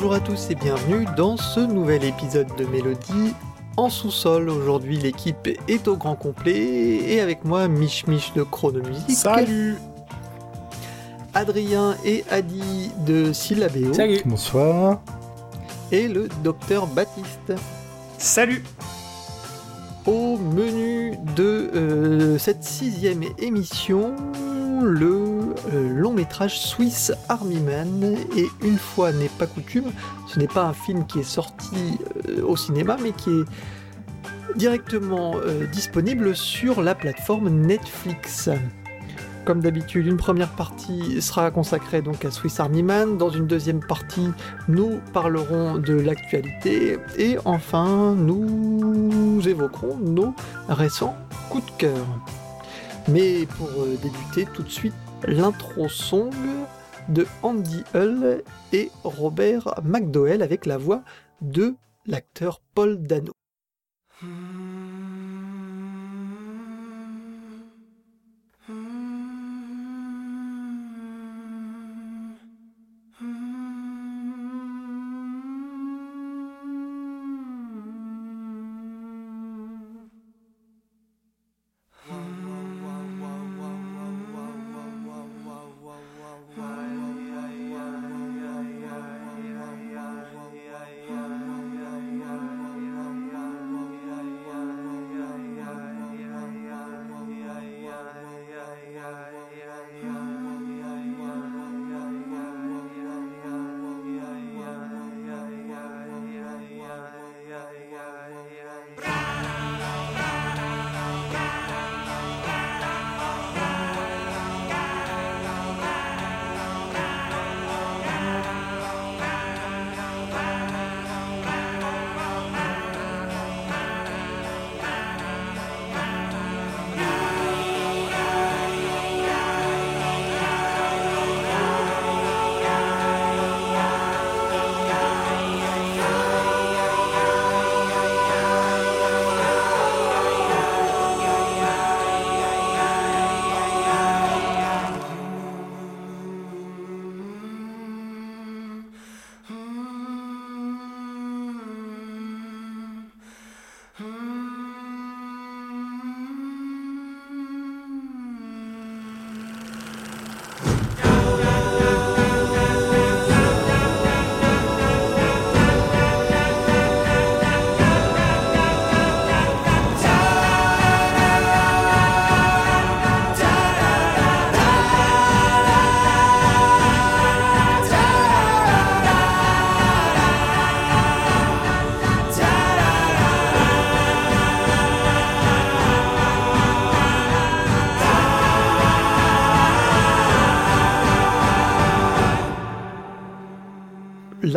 Bonjour à tous et bienvenue dans ce nouvel épisode de Mélodie en sous-sol. Aujourd'hui, l'équipe est au grand complet et avec moi, Mich Mich de Chronomusique. Salut Adrien et Adi de Syllabéo. Salut Bonsoir. Et le docteur Baptiste. Salut Au menu de euh, cette sixième émission, le euh, long métrage Swiss Army Man. Et une fois n'est pas coutume, ce n'est pas un film qui est sorti euh, au cinéma, mais qui est directement euh, disponible sur la plateforme Netflix. Comme d'habitude, une première partie sera consacrée donc à Swiss Army Man. Dans une deuxième partie, nous parlerons de l'actualité. Et enfin, nous évoquerons nos récents coups de cœur. Mais pour euh, débuter tout de suite, l'intro song de Andy Hull et Robert McDowell avec la voix de l'acteur Paul Dano.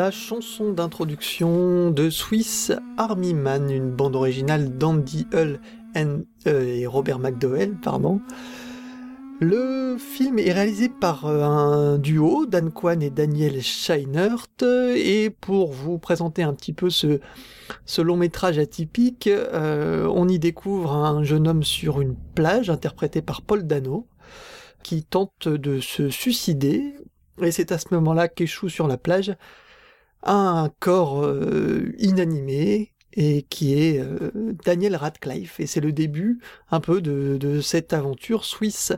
La chanson d'introduction de Swiss Army Man, une bande originale d'Andy Hull euh, et Robert McDowell, pardon. Le film est réalisé par euh, un duo, Dan Kwan et Daniel Scheinert, et pour vous présenter un petit peu ce, ce long métrage atypique, euh, on y découvre un jeune homme sur une plage, interprété par Paul Dano, qui tente de se suicider, et c'est à ce moment-là qu'échoue sur la plage un corps euh, inanimé et qui est euh, Daniel Radcliffe. Et c'est le début un peu de, cette aventure Swiss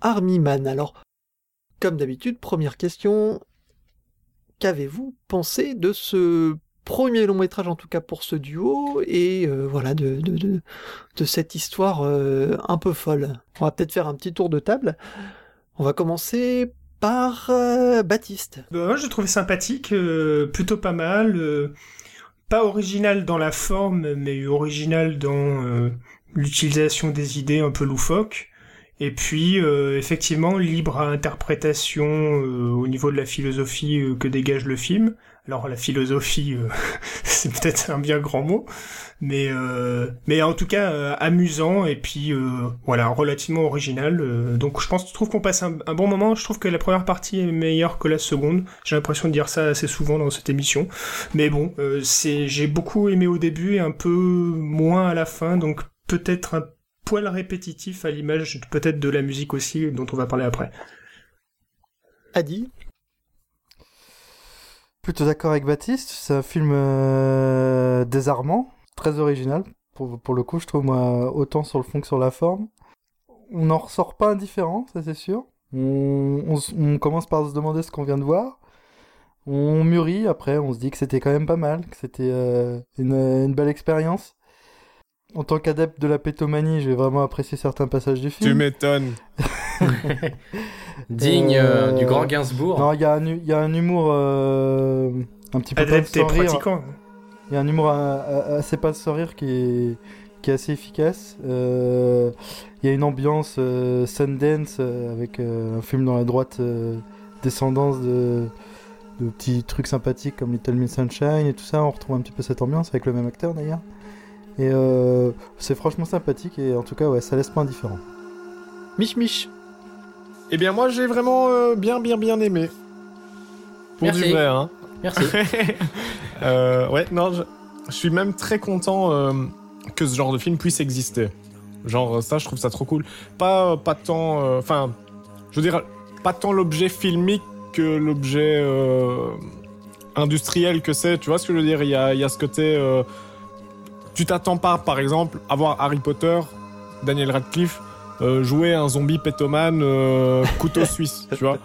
Army Man. Alors, comme d'habitude, première question, qu'avez-vous pensé de ce premier long métrage, en tout cas pour ce duo, et euh, voilà, de, de, cette histoire un peu folle? On va peut-être faire un petit tour de table. On va commencer par euh, Baptiste. Bah, j'ai trouvé sympathique, euh, plutôt pas mal. euh, pas original dans la forme, mais original dans l'utilisation des idées un peu loufoques. Et puis, euh, effectivement, libre à interprétation euh, au niveau de la philosophie euh, que dégage le film. Alors la philosophie, c'est peut-être un bien grand mot, mais mais en tout cas amusant et puis voilà relativement original. donc je pense, je trouve qu'on passe un, un, bon moment. Je trouve que la première partie est meilleure que la seconde. J'ai l'impression de dire ça assez souvent dans cette émission, mais bon, c'est j'ai beaucoup aimé au début et un peu moins à la fin, donc peut-être un poil répétitif à l'image peut-être de la musique aussi, dont on va parler après. Adi Plutôt d'accord avec Baptiste, c'est un film euh, désarmant, très original, pour, pour, le coup, je trouve, moi, autant sur le fond que sur la forme. On n'en ressort pas indifférent, ça c'est sûr. On, on, commence par se demander ce qu'on vient de voir. On mûrit, après on se dit que c'était quand même pas mal, que c'était euh, une, une belle expérience en tant qu'adepte de la pétomanie, je vais vraiment apprécier certains passages du film. Tu m'étonnes. Digne euh, du grand Gainsbourg. Non, il y, a un humour euh, un petit peu Adepte et pratiquant. Il y a un humour assez pas sans rire qui est, qui est assez efficace. Euh, il y a une ambiance Sundance avec un film dans la droite descendance de, de petits trucs sympathiques comme Little Miss Sunshine et tout ça. On retrouve un petit peu cette ambiance avec le même acteur d'ailleurs. Et euh, c'est franchement sympathique et en tout cas, ouais, ça laisse pas indifférent. Mich Mich. Eh bien, moi, j'ai vraiment euh, bien, bien, bien aimé. Pour Merci. du vrai, hein. Merci. euh, ouais, non, je, je, suis même très content euh, que ce genre de film puisse exister. Genre, ça, je trouve ça trop cool. Pas, pas tant. euh, Enfin, je veux dire, pas tant l'objet filmique que l'objet euh, industriel que c'est. Tu vois ce que je veux dire? Il y a, il y a ce côté. Tu t'attends pas, par exemple, à voir Harry Potter, Daniel Radcliffe, euh, jouer un zombie pétoman euh, couteau suisse, tu vois.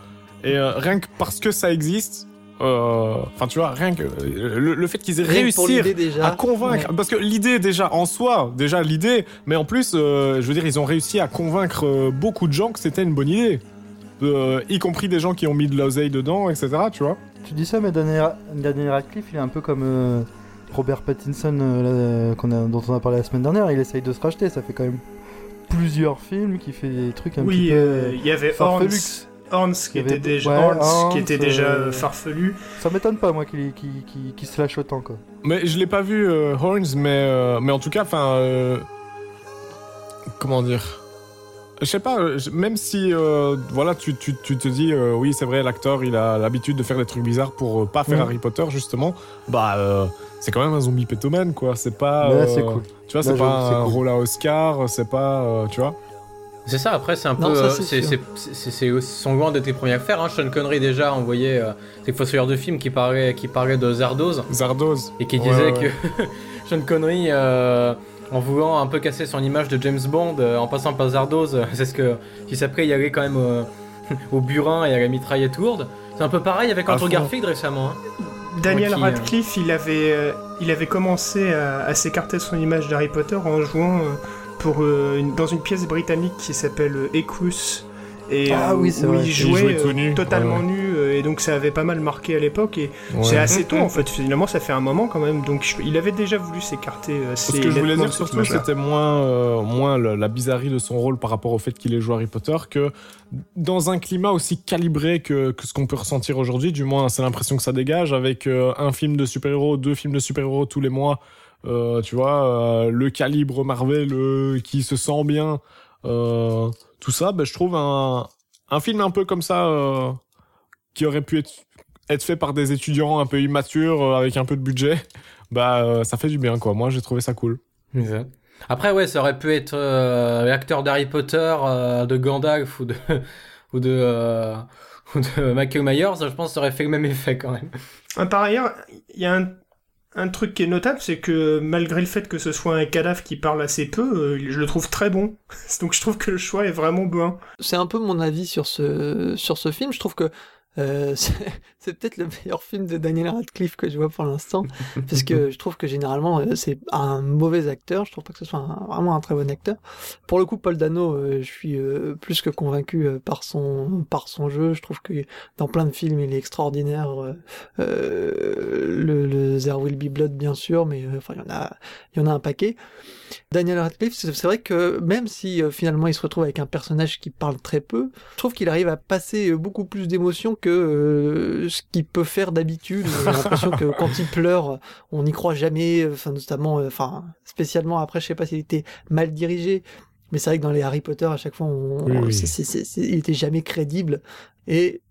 Et euh, rien que parce que ça existe, enfin tu vois, rien que le, le fait qu'ils aient réussi à convaincre, parce que l'idée déjà en soi, déjà l'idée, mais en plus, euh, je veux dire, ils ont réussi à convaincre euh, beaucoup de gens que c'était une bonne idée. Euh, y compris des gens qui ont mis de l'oseille dedans, etc. Tu vois. Tu dis ça, mais Daniel, Daniel Radcliffe, il est un peu comme euh, Robert Pattinson euh, là, qu'on a, dont on a parlé la semaine dernière. Il essaye de se racheter. Ça fait quand même plusieurs films qui fait des trucs un oui, petit peu. euh, il y avait Horns, qui Il y avait- était déjà, ouais, qui était déjà euh, farfelu. Ça m'étonne pas, moi, qu'il se lâche autant, quoi. Mais je l'ai pas vu euh, Horns, mais euh, mais en tout cas, enfin, euh, comment dire? Je sais pas, euh, même si euh, voilà, tu, tu, tu te dis euh, oui, c'est vrai, l'acteur il a l'habitude de faire des trucs bizarres pour euh, pas faire Mhm. Harry Potter justement. Bah, euh, c'est quand même un zombie pétomane quoi. C'est pas. Là, euh, c'est cool. Tu vois, Là, c'est pas c'est un cool. rôle à Oscar, c'est pas, euh, tu vois. C'est ça, après, c'est un Non, peu. euh, c'est c'est sûr. c'est- c'est- c'est aussi son loin de tes premières affaires. Hein. Sean Connery, déjà, envoyé euh, des fossoyeurs de films qui parlaient, qui parlaient de Zardoz? Zardoz. et qui Ouais, disait ouais. que Sean Connery, euh, en voulant un peu casser son image de James Bond, euh, en passant par Zardoz, euh, c'est ce que. Si après y aller quand même euh, au burin et à la mitraillette lourde. C'est un peu pareil avec À Andrew. Garfield récemment. hein. Daniel qui, Radcliffe, il avait, euh, il avait commencé à, à s'écarter de son image d'Harry Potter en jouant euh, pour, euh, une- dans une pièce britannique qui s'appelle Equus. Et, Ah oui, où il Il jouait, nu, totalement ouais, ouais. nu, et donc ça avait pas mal marqué à l'époque. Et c'est assez tôt en fait, finalement ça fait un moment quand même. Donc je- il avait déjà voulu s'écarter euh, assez Ce que je voulais dire surtout, c'était moins, euh, moins le- la bizarrerie de son rôle par rapport au fait qu'il ait joué Harry Potter que dans un climat aussi calibré que, que ce qu'on peut ressentir aujourd'hui, du moins c'est l'impression que ça dégage, avec euh, un film de super-héros, deux films de super-héros tous les mois, euh, tu vois, euh, le calibre Marvel euh, qui se sent bien, euh, tout ça, ben, je trouve un, un film un peu comme ça euh, qui aurait pu être, être fait par des étudiants un peu immatures euh, avec un peu de budget, bah euh, ça fait du bien quoi. Moi j'ai trouvé ça cool. Après, ouais, ça aurait pu être euh, l'acteur d'Harry Potter, euh, de Gandalf ou de, ou de, euh, ou de Michael Myers. Je pense que ça aurait fait le même effet quand même. Ah, Par ailleurs, il y a un, un truc qui est notable, c'est que malgré le fait que ce soit un cadavre qui parle assez peu, je le trouve très bon. Donc je trouve que le choix est vraiment bon. C'est un peu mon avis sur ce, sur ce film. Je trouve que Euh, c'est peut-être le meilleur film de Daniel Radcliffe que je vois pour l'instant, parce que je trouve que généralement euh, c'est un mauvais acteur. Je trouve pas que ce soit vraiment un très bon acteur. Pour le coup, Paul Dano, euh, je suis euh, plus que convaincu par son par son jeu. Je trouve que dans plein de films, il est extraordinaire. Le, le There Will Be Blood, bien sûr, mais enfin il y en a il y en a un paquet. Daniel Radcliffe, c'est vrai que même si finalement il se retrouve avec un personnage qui parle très peu, je trouve qu'il arrive à passer beaucoup plus d'émotions que euh, ce qu'il peut faire d'habitude. J'ai l'impression que quand il pleure, on n'y croit jamais, enfin notamment, euh, enfin spécialement après, je sais pas s'il était mal dirigé, mais c'est vrai que dans les Harry Potter, à chaque fois, on, Oui, oui. il était jamais crédible. Et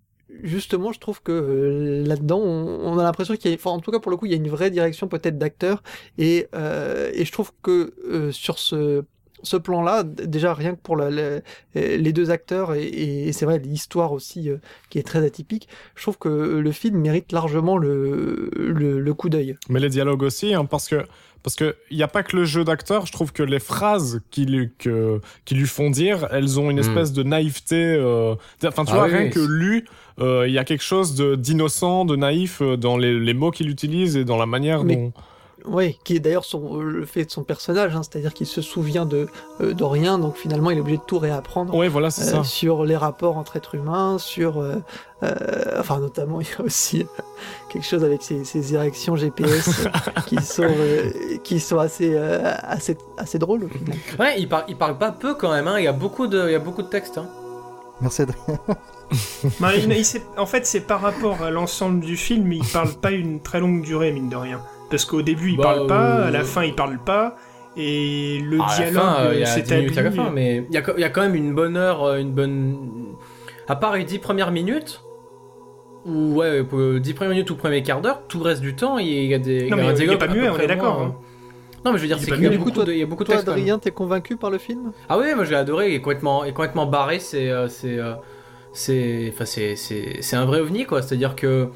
justement, je trouve que euh, là-dedans, on, on a l'impression qu'il y a, enfin, en tout cas pour le coup, il y a une vraie direction peut-être d'acteur. Et, euh, et je trouve que euh, sur ce ce plan-là, déjà rien que pour la- la- les deux acteurs et, et c'est vrai l'histoire aussi euh, qui est très atypique, je trouve que le film mérite largement le, le, le coup d'œil. Mais les dialogues aussi, hein, parce que parce que il y a pas que le jeu d'acteur. Je trouve que les phrases qui lui que qui lui font dire, elles ont une Mm. espèce de naïveté. euh, Enfin, tu Ah vois, oui, rien oui, que lu, euh, il y a quelque chose de d'innocent, de naïf euh, dans les, les mots qu'il utilise et dans la manière Mais- dont. Oui, qui est d'ailleurs son- le fait de son personnage, hein, c'est-à-dire qu'il se souvient de, euh, de rien, donc finalement il est obligé de tout réapprendre. Ouais, voilà, c'est euh, ça. sur les rapports entre êtres humains, sur, euh, euh, enfin notamment il y a aussi quelque chose avec ces, ces érections GPS euh, qui sont euh, qui sont assez euh, assez assez drôles au final. Ouais, il, par- il parle pas peu quand même, hein. il, y a beaucoup de, il y a beaucoup de textes. Hein. Merci Adrien. Bah, il- il s'est- en fait, c'est par rapport à l'ensemble du film, il parle pas une très longue durée, mine de rien. Parce qu'au début, il Bah, parle pas, euh, à la fin, il parle pas, et le Ah, dialogue euh, il y euh, a 10 minutes à la s'établit. fin, mais il y, a, il y a quand même une bonne heure, euh, une bonne. À part les 10 premières minutes, ou ouais, pour les 10 premières minutes ou premier quart d'heure, tout le reste du temps, il y a des. Non, il y a mais il est dialogue pas muet, on est d'accord, moins, hein. Non, mais je veux dire, Il est c'est pas qu'il y a muet. beaucoup Du coup, de, il y a beaucoup de Toi textes. Adrien, t'es convaincu par le film? Ah oui, moi j'ai adoré, il est complètement, il est complètement barré, c'est euh, c'est euh, c'est enfin c'est c'est c'est un vrai ovni quoi, c'est-à-dire que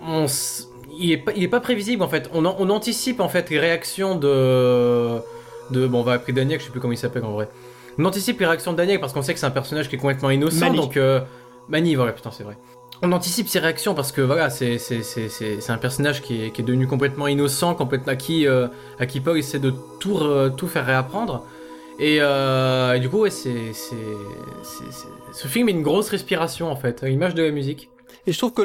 on s- il est pas il est pas prévisible en fait, on, an- on anticipe en fait les réactions de de bon on va appeler Daniel, je sais plus comment il s'appelle en vrai. On anticipe les réactions de Daniel parce qu'on sait que c'est un personnage qui est complètement innocent Mani. donc euh, Mani voilà putain c'est vrai. On anticipe ses réactions parce que voilà c'est c'est c'est c'est c'est un personnage qui est, qui est devenu complètement innocent, complètement à qui euh, à qui Paul essaie de tout re- tout faire réapprendre. Et, euh, et du coup, ouais, c'est, c'est, c'est- c'est- ce film est une grosse respiration en fait, à l'image de la musique. Et je trouve que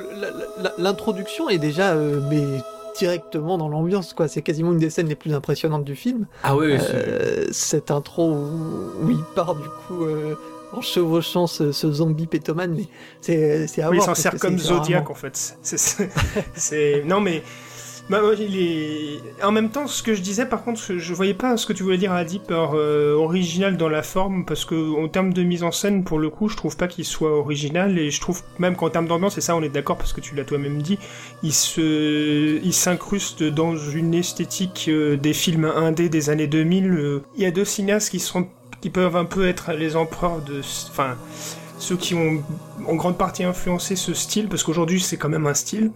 l'introduction est déjà euh, mais directement dans l'ambiance quoi. C'est quasiment une des scènes les plus impressionnantes du film. Ah oui, Euh, cette intro où, où il part du coup euh, en chevauchant ce, ce zombie pétomane, mais c'est Oui, il voir. s'en sert comme Zodiac en fait. C'est- non mais bah, il est en même temps ce que je disais par contre je voyais pas ce que tu voulais dire Adi par euh, original dans la forme parce que en termes de mise en scène pour le coup je trouve pas qu'il soit original et je trouve même qu'en termes d'ambiance et ça on est d'accord parce que tu l'as toi-même dit il s'incruste dans une esthétique euh, des films indés des années 2000 euh. il y a deux cinéastes qui qui peuvent un peu être les empereurs de enfin ceux qui ont en grande partie influencé ce style, parce qu'aujourd'hui c'est quand même un style,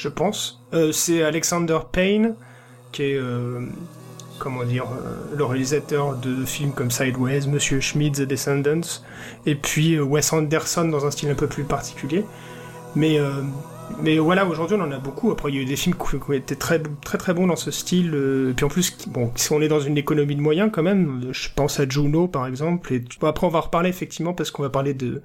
je pense. Euh, c'est Alexander Payne, qui est, euh, comment dire, euh, le réalisateur de films comme Sideways, Monsieur Schmidt, The Descendants, et puis Wes Anderson dans un style un peu plus particulier. Mais, mais voilà, aujourd'hui on en a beaucoup. Après, il y a eu des films qui été très très très bons dans ce style. et puis en plus, bon, si on est dans une économie de moyens quand même, je pense à Juno par exemple. Et après, on va reparler effectivement parce qu'on va parler de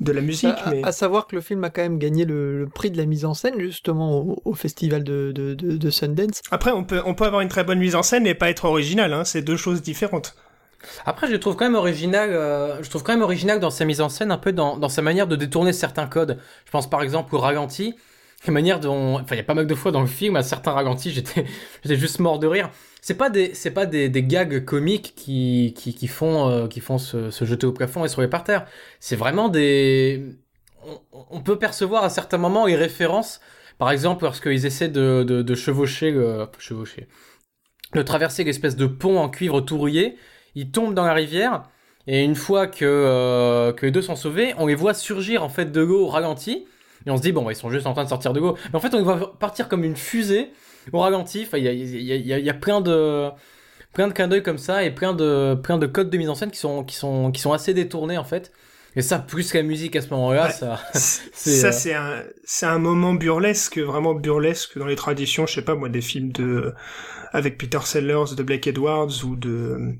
de la musique. À, mais... à savoir que le film a quand même gagné le, le prix de la mise en scène justement au, au festival de, de, de, de Sundance. Après, on peut, on peut avoir une très bonne mise en scène et pas être original, hein, c'est deux choses différentes. Après, je le trouve quand même original. euh, je trouve quand même original dans sa mise en scène, un peu dans, dans sa manière de détourner certains codes. Je pense par exemple au ralenti, la manière dont, enfin, il y a pas mal de fois dans le film, à certains ralentis, j'étais, j'étais juste mort de rire. C'est pas des, c'est pas des, des gags comiques qui, qui, qui font, euh, qui font se, se jeter au plafond et se rouler par terre. C'est vraiment des, on, on peut percevoir à certains moments les références. Par exemple, lorsqu'ils essaient de, de, chevaucher le, chevaucher, de traverser l'espèce de pont en cuivre tout rouillé, ils tombent dans la rivière. Et une fois que, euh, que les deux sont sauvés, on les voit surgir en fait de l'eau au ralenti. Et on se dit, bon, bah, ils sont juste en train de sortir de l'eau. Mais en fait, on les voit partir comme une fusée au ralenti. Enfin, il y a, il y, a, il y, a, y a plein de plein de clins d'œil comme ça et plein de plein de codes de mise en scène qui sont qui sont qui sont assez détournés en fait. Mais ça, plus que la musique à ce moment-là, Ouais. ça. ça, euh, c'est un, c'est un moment burlesque, vraiment burlesque dans les traditions, je sais pas moi, des films de, avec Peter Sellers, de Blake Edwards ou de.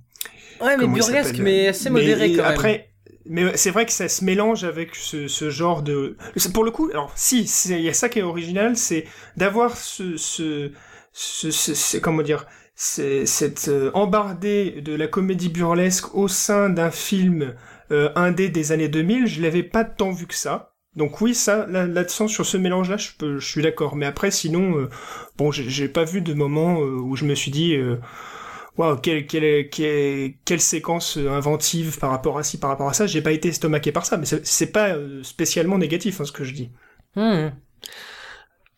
Ouais, mais burlesque, mais assez modéré Mais quand même. Après, mais c'est vrai que ça se mélange avec ce, genre de. Pour le coup, alors si, il y a ça qui est original, c'est d'avoir ce, ce, ce, comment dire, cette euh, embardée de la comédie burlesque au sein d'un film euh, indé des années 2000. Je l'avais pas tant vu que ça. Donc oui, ça, là- là-dessus, sur ce mélange-là, je, je suis d'accord. Mais après, sinon, euh, bon, j'ai pas vu de moment euh, où je me suis dit, euh, waouh, quelle, quelle, quelle, quelle séquence euh, inventive par rapport à ci, par rapport à ça. J'ai pas été estomaqué par ça, mais c'est pas euh, spécialement négatif, hein, ce que je dis. Hmm.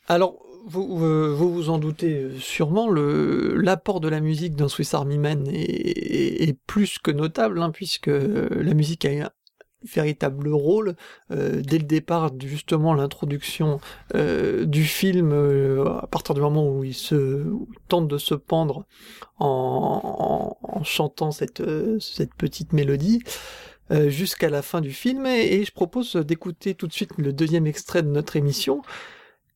Alors, vous, vous vous en doutez euh, sûrement, l'apport de la musique dans Swiss Army Man est, est- est plus que notable, hein, puisque la musique a un véritable rôle euh, dès le départ, justement l'introduction euh, du film, euh, à partir du moment où il se tente de se pendre en, chantant cette, cette petite mélodie. jusqu'à la fin du film et, je propose d'écouter tout de suite le deuxième extrait de notre émission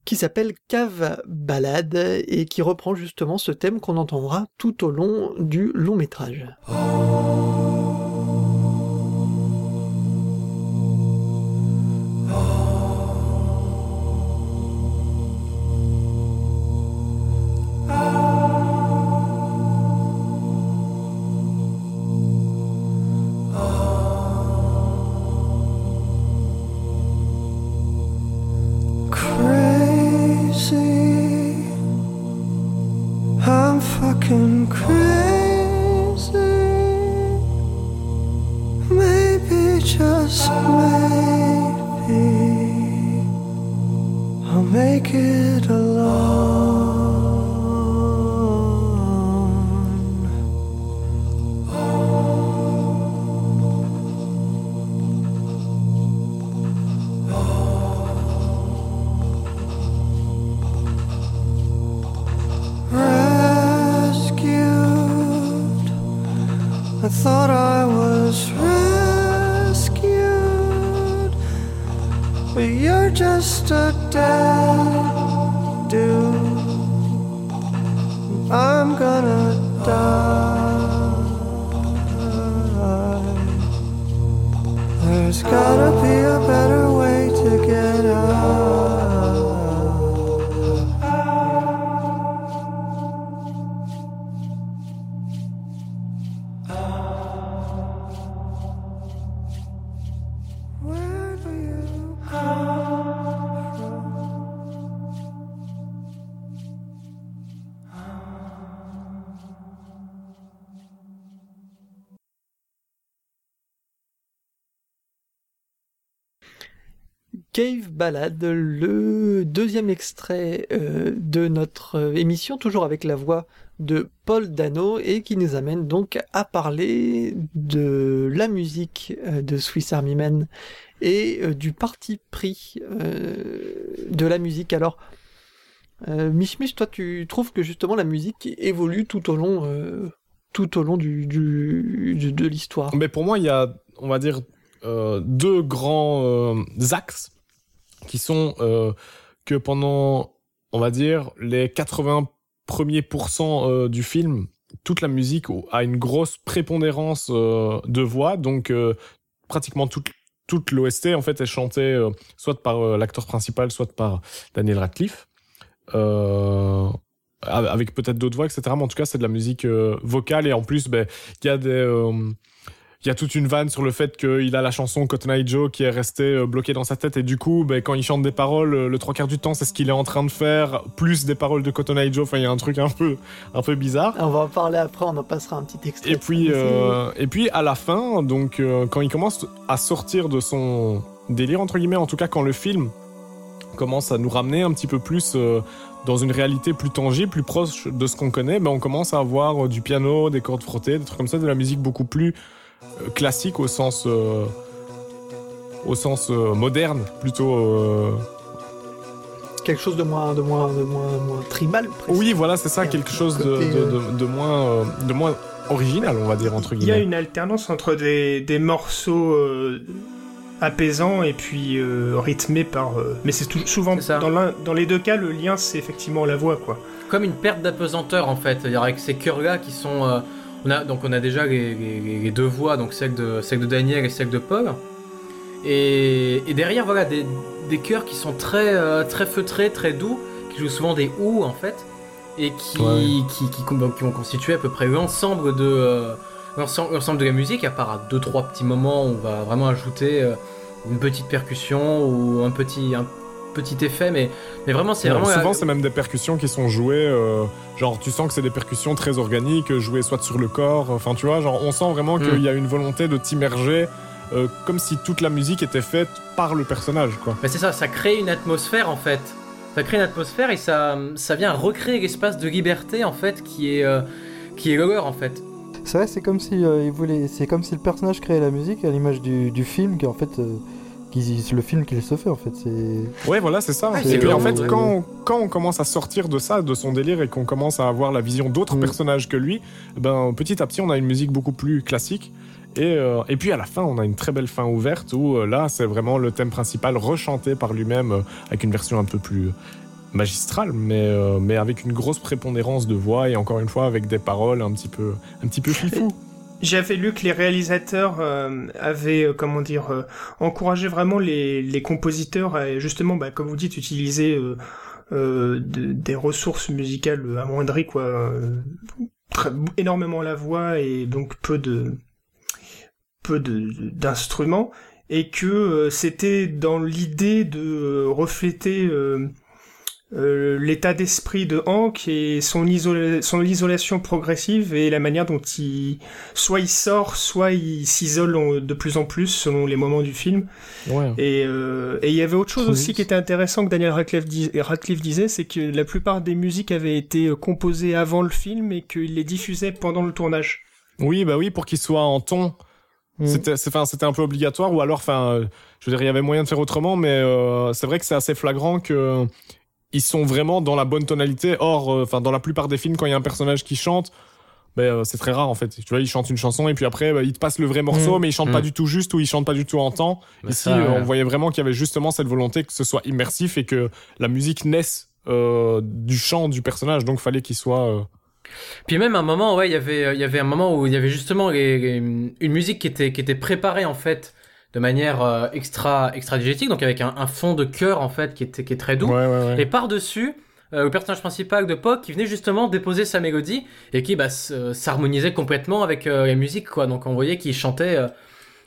qui s'appelle Cave Balade et qui reprend justement ce thème qu'on entendra tout au long du long métrage. crazy. Cave Ballade, le deuxième extrait euh, de notre euh, émission, toujours avec la voix de Paul Dano, et qui nous amène donc à parler de la musique euh, de Swiss Army Man et du parti pris de la musique. Alors, Mich Mich, toi, tu trouves que justement la musique évolue tout au long, de l'histoire? Mais pour moi, il y a, on va dire, deux grands axes qui sont euh, que pendant, on va dire, les 80 premiers pourcents euh, du film, toute la musique a une grosse prépondérance euh, de voix, donc pratiquement toute l'OST en fait est chantée soit par l'acteur principal, soit par Daniel Radcliffe. Avec peut-être d'autres voix, etc. Mais en tout cas, c'est de la musique vocale et en plus, ben, il y a des, il y a toute une vanne sur le fait qu'il a la chanson Cotton Eye Joe qui est restée euh, bloquée dans sa tête et du coup, ben, quand il chante des paroles, euh, le trois quarts du temps, c'est ce qu'il est en train de faire, plus des paroles de Cotton Eye Joe. Enfin, il y a un truc un peu, un peu bizarre. On va en parler après, on en passera un petit extrait. Et puis, euh, et puis à la fin, donc euh, quand il commence à sortir de son délire entre guillemets, en tout cas quand le film commence à nous ramener un petit peu plus euh, dans une réalité plus tangible, plus proche de ce qu'on connaît, ben on commence à avoir du piano, des cordes frottées, des trucs comme ça, de la musique beaucoup plus classique au sens euh, au sens euh, moderne, plutôt. euh, quelque chose de moins, de moins, de moins, moins tribal. presque. Oui, voilà, c'est Il y ça, a quelque chose de, côté, de, de- de moins euh, de moins original, on va dire entre Il y a guillemets. une alternance entre des, des morceaux euh, apaisant et puis euh, rythmé par. euh, Mais c'est tout- souvent ça. dans, l'un- dans les deux cas, le lien c'est effectivement la voix quoi. Comme une perte d'apesanteur en fait, c'est-à-dire avec ces chœurs-là qui sont. euh, on a, donc on a déjà les, les- les deux voix, donc celle de, celle de Daniel et celle de Paul. Et, et derrière, voilà, des, des chœurs qui sont très, euh, très feutrés, très doux, qui jouent souvent des ou en fait, et qui, Ouais. qui, qui, qui vont constituer à peu près l'ensemble de, euh, l'ensemble l'ensemble de la musique, à part à deux trois petits moments où on va vraiment ajouter euh, une petite percussion ou un petit, un petit effet, mais, mais vraiment c'est Ouais, vraiment. souvent, c'est même des percussions qui sont jouées. euh, genre, tu sens que c'est des percussions très organiques, euh, jouées soit sur le corps. Enfin, tu vois, genre, on sent vraiment qu'il Mm. y a une volonté de t'immerger, euh, comme si toute la musique était faite par le personnage, quoi. Bah c'est ça, ça crée une atmosphère en fait. Ça crée une atmosphère et ça, ça vient recréer l'espace de liberté en fait qui est, euh, qui est leur en fait. C'est vrai, c'est comme si euh, il voulait, c'est comme si le personnage créait la musique à l'image du, du film, qui en fait, euh, le film qu'il se fait en fait. C'est Ouais, voilà, c'est ça. Ouais, et c'est puis, en fait, quand on, quand on commence à sortir de ça, de son délire, et qu'on commence à avoir la vision d'autres Mm. personnages que lui, ben, petit à petit, on a une musique beaucoup plus classique. Et, euh, et puis à la fin, on a une très belle fin ouverte où euh, là, c'est vraiment le thème principal rechanté par lui-même euh, avec une version un peu plus magistrale, mais, euh, mais avec une grosse prépondérance de voix et encore une fois avec des paroles un petit peu, un petit peu fifou. J'avais lu que les réalisateurs euh, avaient, euh, comment dire, euh, encouragé vraiment les, les compositeurs à justement, bah, comme vous dites, utiliser euh, euh, de- des ressources musicales amoindries, quoi, très- énormément la voix et donc peu de peu de d'instruments. Et que euh, c'était dans l'idée de refléter euh, l'état d'esprit de Hank et son, isola- son isolation progressive et la manière dont il soit il sort, soit il s'isole de plus en plus selon les moments du film. Ouais. Et euh, et il y avait autre chose Trop aussi vite. qui était intéressant que Daniel Radcliffe, dis- Radcliffe disait, c'est que la plupart des musiques avaient été euh, composées avant le film et qu'il les diffusait pendant le tournage. Oui, bah oui, pour qu'il soit en ton. Mm. C'était, un peu obligatoire, ou alors, enfin, euh, je veux dire, il y avait moyen de faire autrement, mais euh, c'est vrai que c'est assez flagrant que ils sont vraiment dans la bonne tonalité. Or, euh, enfin, dans la plupart des films, quand il y a un personnage qui chante, ben, euh, c'est très rare en fait. Tu vois, il chante une chanson et puis après, bah, il te passe le vrai morceau, Mm. mais il chante Mm. pas du tout juste ou il chante pas du tout en temps. Bah, Ici, ça, euh, ouais. on voyait vraiment qu'il y avait justement cette volonté que ce soit immersif et que la musique naisse euh, du chant du personnage. Donc, fallait qu'il soit. euh, Puis même à un moment, ouais, il y avait, il y avait un moment où il y avait justement les- les- une musique qui était, qui était préparée en fait de manière euh, extra, extra donc avec un, un fond de cœur en fait qui est très doux. Ouais, ouais, ouais. Et par dessus, le personnage principal de Puck qui venait justement déposer sa mélodie et qui bah, euh, s'harmonisait complètement avec euh, la musique quoi. Donc on voyait qu'il chantait euh,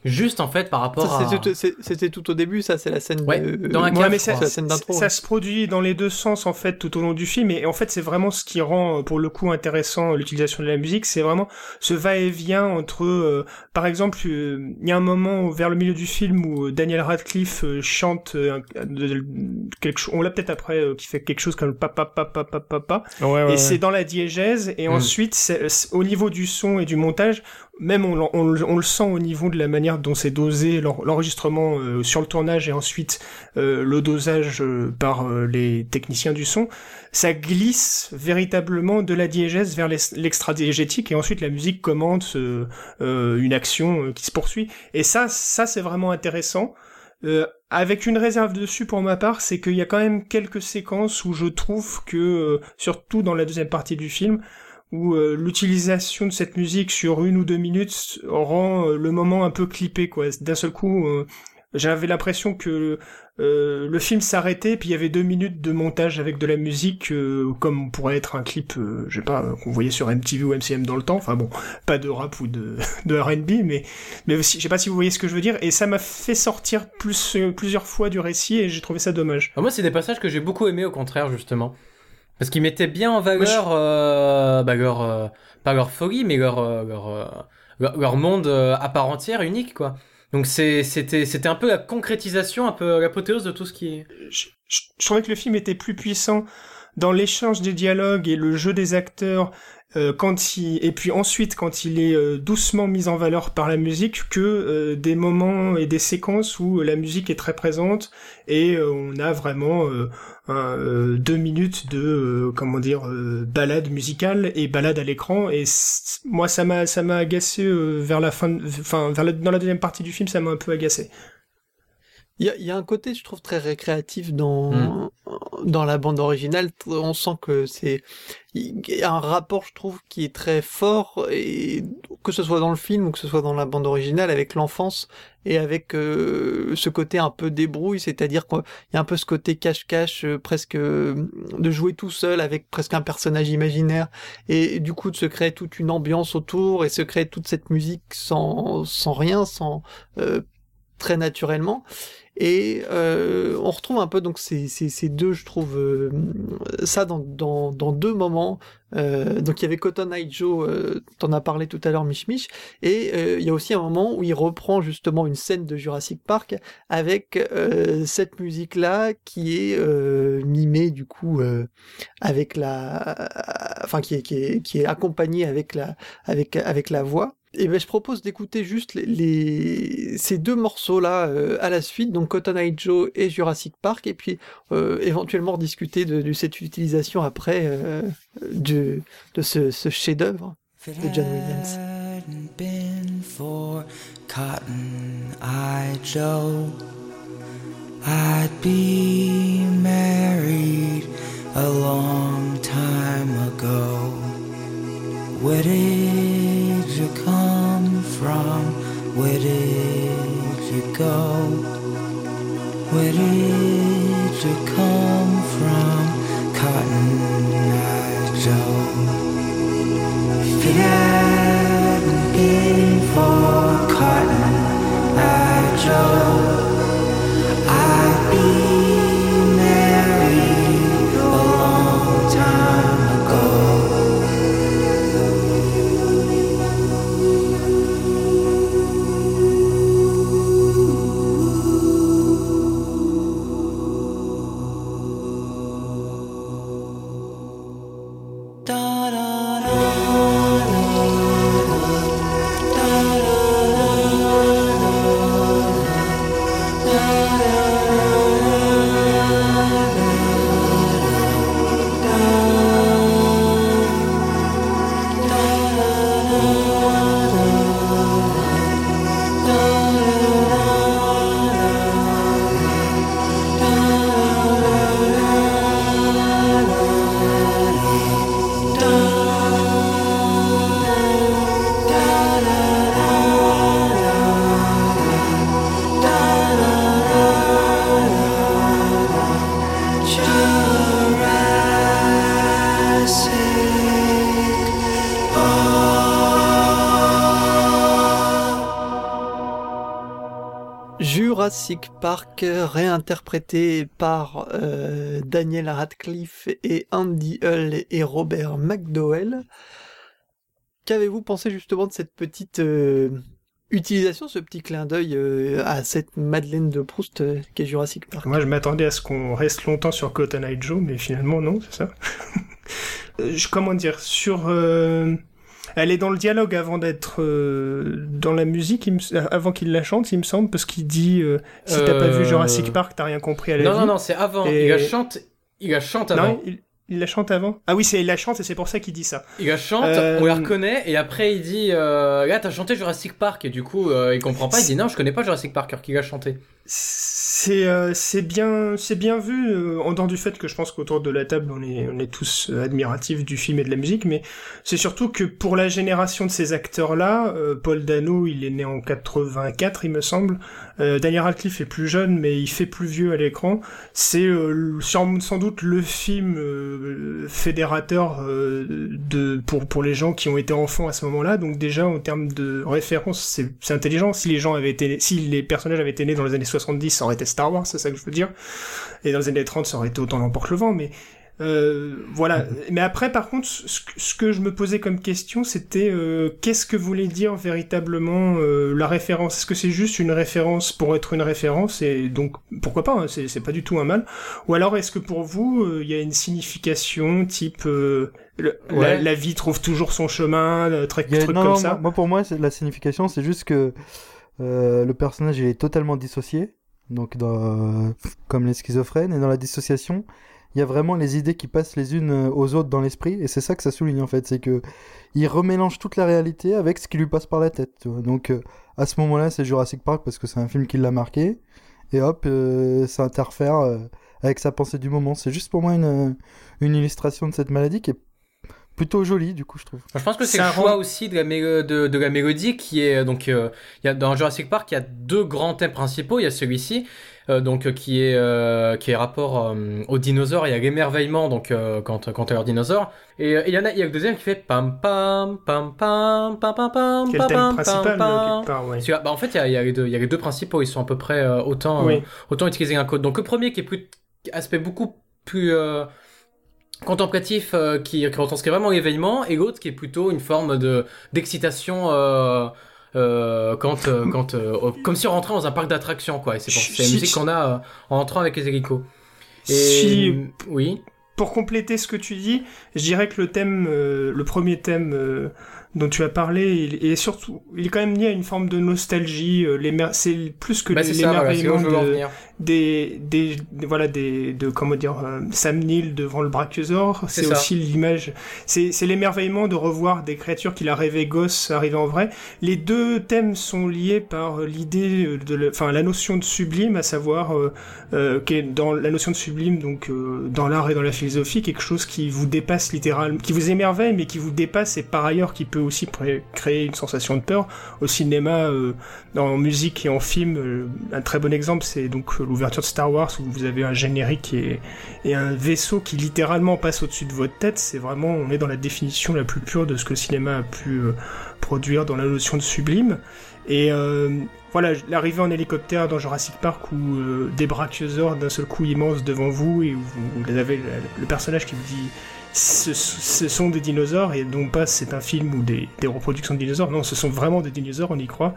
juste en fait par rapport Ça, à. tout- C'était tout au début, ça, c'est la scène Ouais, de... dans la Ouais, cave, mais je ça, la scène d'intro. ça se produit dans les deux sens en fait tout au long du film et en fait c'est vraiment ce qui rend euh, pour le coup intéressant euh, l'utilisation de la musique c'est vraiment ce va-et-vient entre euh, par exemple euh, il y a un moment vers le milieu du film où euh, Daniel Radcliffe euh, chante euh, quelque chose on l'a peut-être après euh, qui fait quelque chose comme papa papa papa papa Ouais, ouais, et ouais. c'est dans la diégèse et Mm. ensuite c'est- c'est- au niveau du son et du montage même on, on le- on le sent au niveau de la manière dont c'est dosé l'en- l'enregistrement euh, sur le tournage et ensuite euh, le dosage euh, par euh, les techniciens du son ça glisse véritablement de la diégèse vers l'ex- l'extra-diégétique et ensuite la musique commente euh, euh, une action qui se poursuit. Et ça ça c'est vraiment intéressant. Avec une réserve dessus pour ma part, c'est qu'il y a quand même quelques séquences où je trouve que, surtout dans la deuxième partie du film, où euh, l'utilisation de cette musique sur une ou deux minutes rend euh, le moment un peu clippé, quoi. D'un seul coup, euh, j'avais l'impression que euh, le film s'arrêtait, puis il y avait deux minutes de montage avec de la musique, euh, comme pourrait être un clip, euh, je sais pas, qu'on voyait sur MTV ou MCM dans le temps. Enfin bon, pas de rap ou de, R&B, mais mais aussi, je sais pas si vous voyez ce que je veux dire. Et ça m'a fait sortir plus plusieurs fois du récit et j'ai trouvé ça dommage. Ah, moi, c'est des passages que j'ai beaucoup aimé au contraire, justement. Parce qu'ils mettaient bien en Moi, je- valeur, euh, bah, leur, euh, pas leur folie, mais leur, leur, leur, monde euh, à part entière, unique, quoi. Donc c'est- c'était c'était un peu la concrétisation, un peu l'apothéose de tout ce qui est... je, je- je trouvais que le film était plus puissant dans l'échange des dialogues et le jeu des acteurs euh, quand il et puis ensuite quand il est euh, doucement mis en valeur par la musique que euh, des moments et des séquences où la musique est très présente et on a vraiment deux minutes de comment dire balade musicale et balade à l'écran. Et moi ça m'a ça m'a agacé vers la fin enfin vers la- dans la deuxième partie du film ça m'a un peu agacé Il y y a un côté, je trouve, très récréatif dans, dans la bande originale. On sent que c'est, il y a un rapport, je trouve, qui est très fort, et que ce soit dans le film ou que ce soit dans la bande originale, avec l'enfance et avec euh, ce côté un peu débrouille, c'est-à-dire qu'il y a un peu ce côté cache-cache, euh, presque euh, de jouer tout seul avec presque un personnage imaginaire, et, du coup de se créer toute une ambiance autour et se créer toute cette musique sans, sans rien, sans euh, très naturellement. Et euh, on retrouve un peu donc ces, ces, deux, je trouve, euh, ça dans, dans, dans deux moments. Euh, donc il y avait Cotton Eye Joe, t'en as parlé tout à l'heure, Mich Mich, et il y a aussi un moment où il reprend justement une scène de Jurassic Park avec cette musique-là qui est mimée du coup avec la, enfin qui est, qui est qui est accompagnée avec la avec avec la voix. Et ben je propose d'écouter juste les, les- ces deux morceaux là à la suite, donc Cotton Eye Joe et Jurassic Park, et puis euh, éventuellement discuter de, de cette utilisation après euh, de, de ce, ce chef-d'œuvre. De John Williams. Where did you go? Where did you come from, Cotton Eye Joe? Jurassic Park, réinterprété par euh, Daniel Radcliffe et Andy Hull et Robert McDowell. Qu'avez-vous pensé justement de cette petite euh, utilisation, ce petit clin d'œil euh, à cette Madeleine de Proust euh, qu'est Jurassic Park? Moi, je m'attendais à ce qu'on reste longtemps sur Cotton Eye Joe, mais finalement, non, c'est ça. Comment dire, sur... euh, Elle est dans le dialogue avant d'être euh, dans la musique, il me- avant qu'il la chante, il me semble, parce qu'il dit euh, si t'as pas Euh, vu Jurassic Park, t'as rien compris à la Non, vie. non, non, c'est avant. Et- Il la chante, il la chante avant. Non, il, il la chante avant. Ah oui, c'est il la chante et c'est pour ça qu'il dit ça. Il la chante, Euh, on la reconnaît, et après il dit euh, Là, t'as chanté Jurassic Park, et du coup, euh, il comprend pas, il dit Non, je connais pas Jurassic Park, alors qu'il l'a chanté. C'est euh, c'est bien c'est bien vu euh, en dehors du fait que je pense qu'autour de la table on est on est tous euh, admiratifs du film et de la musique mais c'est surtout que pour la génération de ces acteurs là Paul Dano il est né en 84 il me semble. Euh, Daniel Radcliffe est plus jeune mais il fait plus vieux à l'écran. C'est euh, sans, doute le film euh, fédérateur euh, de pour pour les gens qui ont été enfants à ce moment-là. Donc déjà en termes de référence c'est c'est intelligent. Si les gens avaient été si les personnages avaient été nés dans les années 70 ça aurait été Star Wars c'est ça que je veux dire et dans les années 30 ça aurait été autant n'emporte le vent mais euh, voilà. Mais après, par contre, ce que, ce que je me posais comme question, c'était euh, qu'est-ce que voulait dire véritablement euh, la référence? Est-ce que c'est juste une référence pour être une référence et donc pourquoi pas hein, C'est pas du tout un mal. Ou alors est-ce que pour vous, il y a une signification type le- la, Ouais. la vie trouve toujours son chemin, euh, truc, Il y a- truc non, comme non, ça? moi, pour moi, la signification, c'est juste que le personnage il est totalement dissocié, donc dans, comme les schizophrènes, et dans la dissociation, il y a vraiment les idées qui passent les unes euh, aux autres dans l'esprit, et c'est ça que ça souligne en fait, c'est que il remélange toute la réalité avec ce qui lui passe par la tête. tu vois. Donc euh, à ce moment-là, c'est Jurassic Park parce que c'est un film qui l'a marqué, et hop, euh, ça interfère euh, avec sa pensée du moment. C'est juste pour moi une, une illustration de cette maladie qui est plutôt jolie, du coup, je trouve. Je pense que c'est le choix rend- aussi de la, mélo- de, de la mélodie qui est donc euh, il y a dans Jurassic Park il y a deux grands thèmes principaux il y a celui-ci euh, donc euh, qui est euh, qui est rapport euh, aux dinosaures et à l'émerveillement donc euh, quand quand à leurs dinosaures et euh, il y en a il y a le deuxième qui fait pam pam pam pam pam pam pam est le thème pam, principal, pam, euh, pam. ouais. Que, bah, en fait, il y a, il y a les deux, il y a les deux principaux, ils sont à peu près euh, autant, Oui. euh, autant utilisés qu'un code. Donc le premier qui est plus aspect beaucoup plus euh, contemplatif, euh, qui, qui retranscrit vraiment l'événement, et l'autre qui est plutôt une forme de d'excitation. Euh, euh, quand, euh, quand, euh, comme si on rentrait dans un parc d'attractions, quoi. Et c'est pour c'est la Si- musique qu'on a euh, en entrant avec les hélicos. Et Si- oui, Pour compléter ce que tu dis, je dirais que le thème, euh, le premier thème euh, dont tu as parlé, il est surtout, il est quand même lié à une forme de nostalgie. euh, l'émer- c'est plus que bah, voilà, l'émerveillement en de. Des, des, des- voilà des de comment dire euh, Sam Neill devant le brachiosaure C'est aussi l'image c'est c'est l'émerveillement de revoir des créatures qu'il a rêvé gosse arriver en vrai. Les deux thèmes sont liés par l'idée de enfin la notion de sublime à savoir euh, euh, qui est dans la notion de sublime donc euh, dans l'art et dans la philosophie quelque chose qui vous dépasse littéralement qui vous émerveille mais qui vous dépasse et par ailleurs qui peut aussi créer une sensation de peur. Au cinéma euh, en musique et en film, un très bon exemple, c'est donc l'ouverture de Star Wars où vous avez un générique et, et un vaisseau qui littéralement passe au-dessus de votre tête. C'est vraiment, on est dans la définition la plus pure de ce que le cinéma a pu euh, produire dans la notion de sublime. Et euh, voilà, l'arrivée en hélicoptère dans Jurassic Park où euh, des brachiosaures d'un seul coup immenses devant vous et où vous, avez le personnage qui vous dit ce, ce sont des dinosaures et non pas c'est un film ou des, des reproductions de dinosaures. Non, ce sont vraiment des dinosaures, on y croit.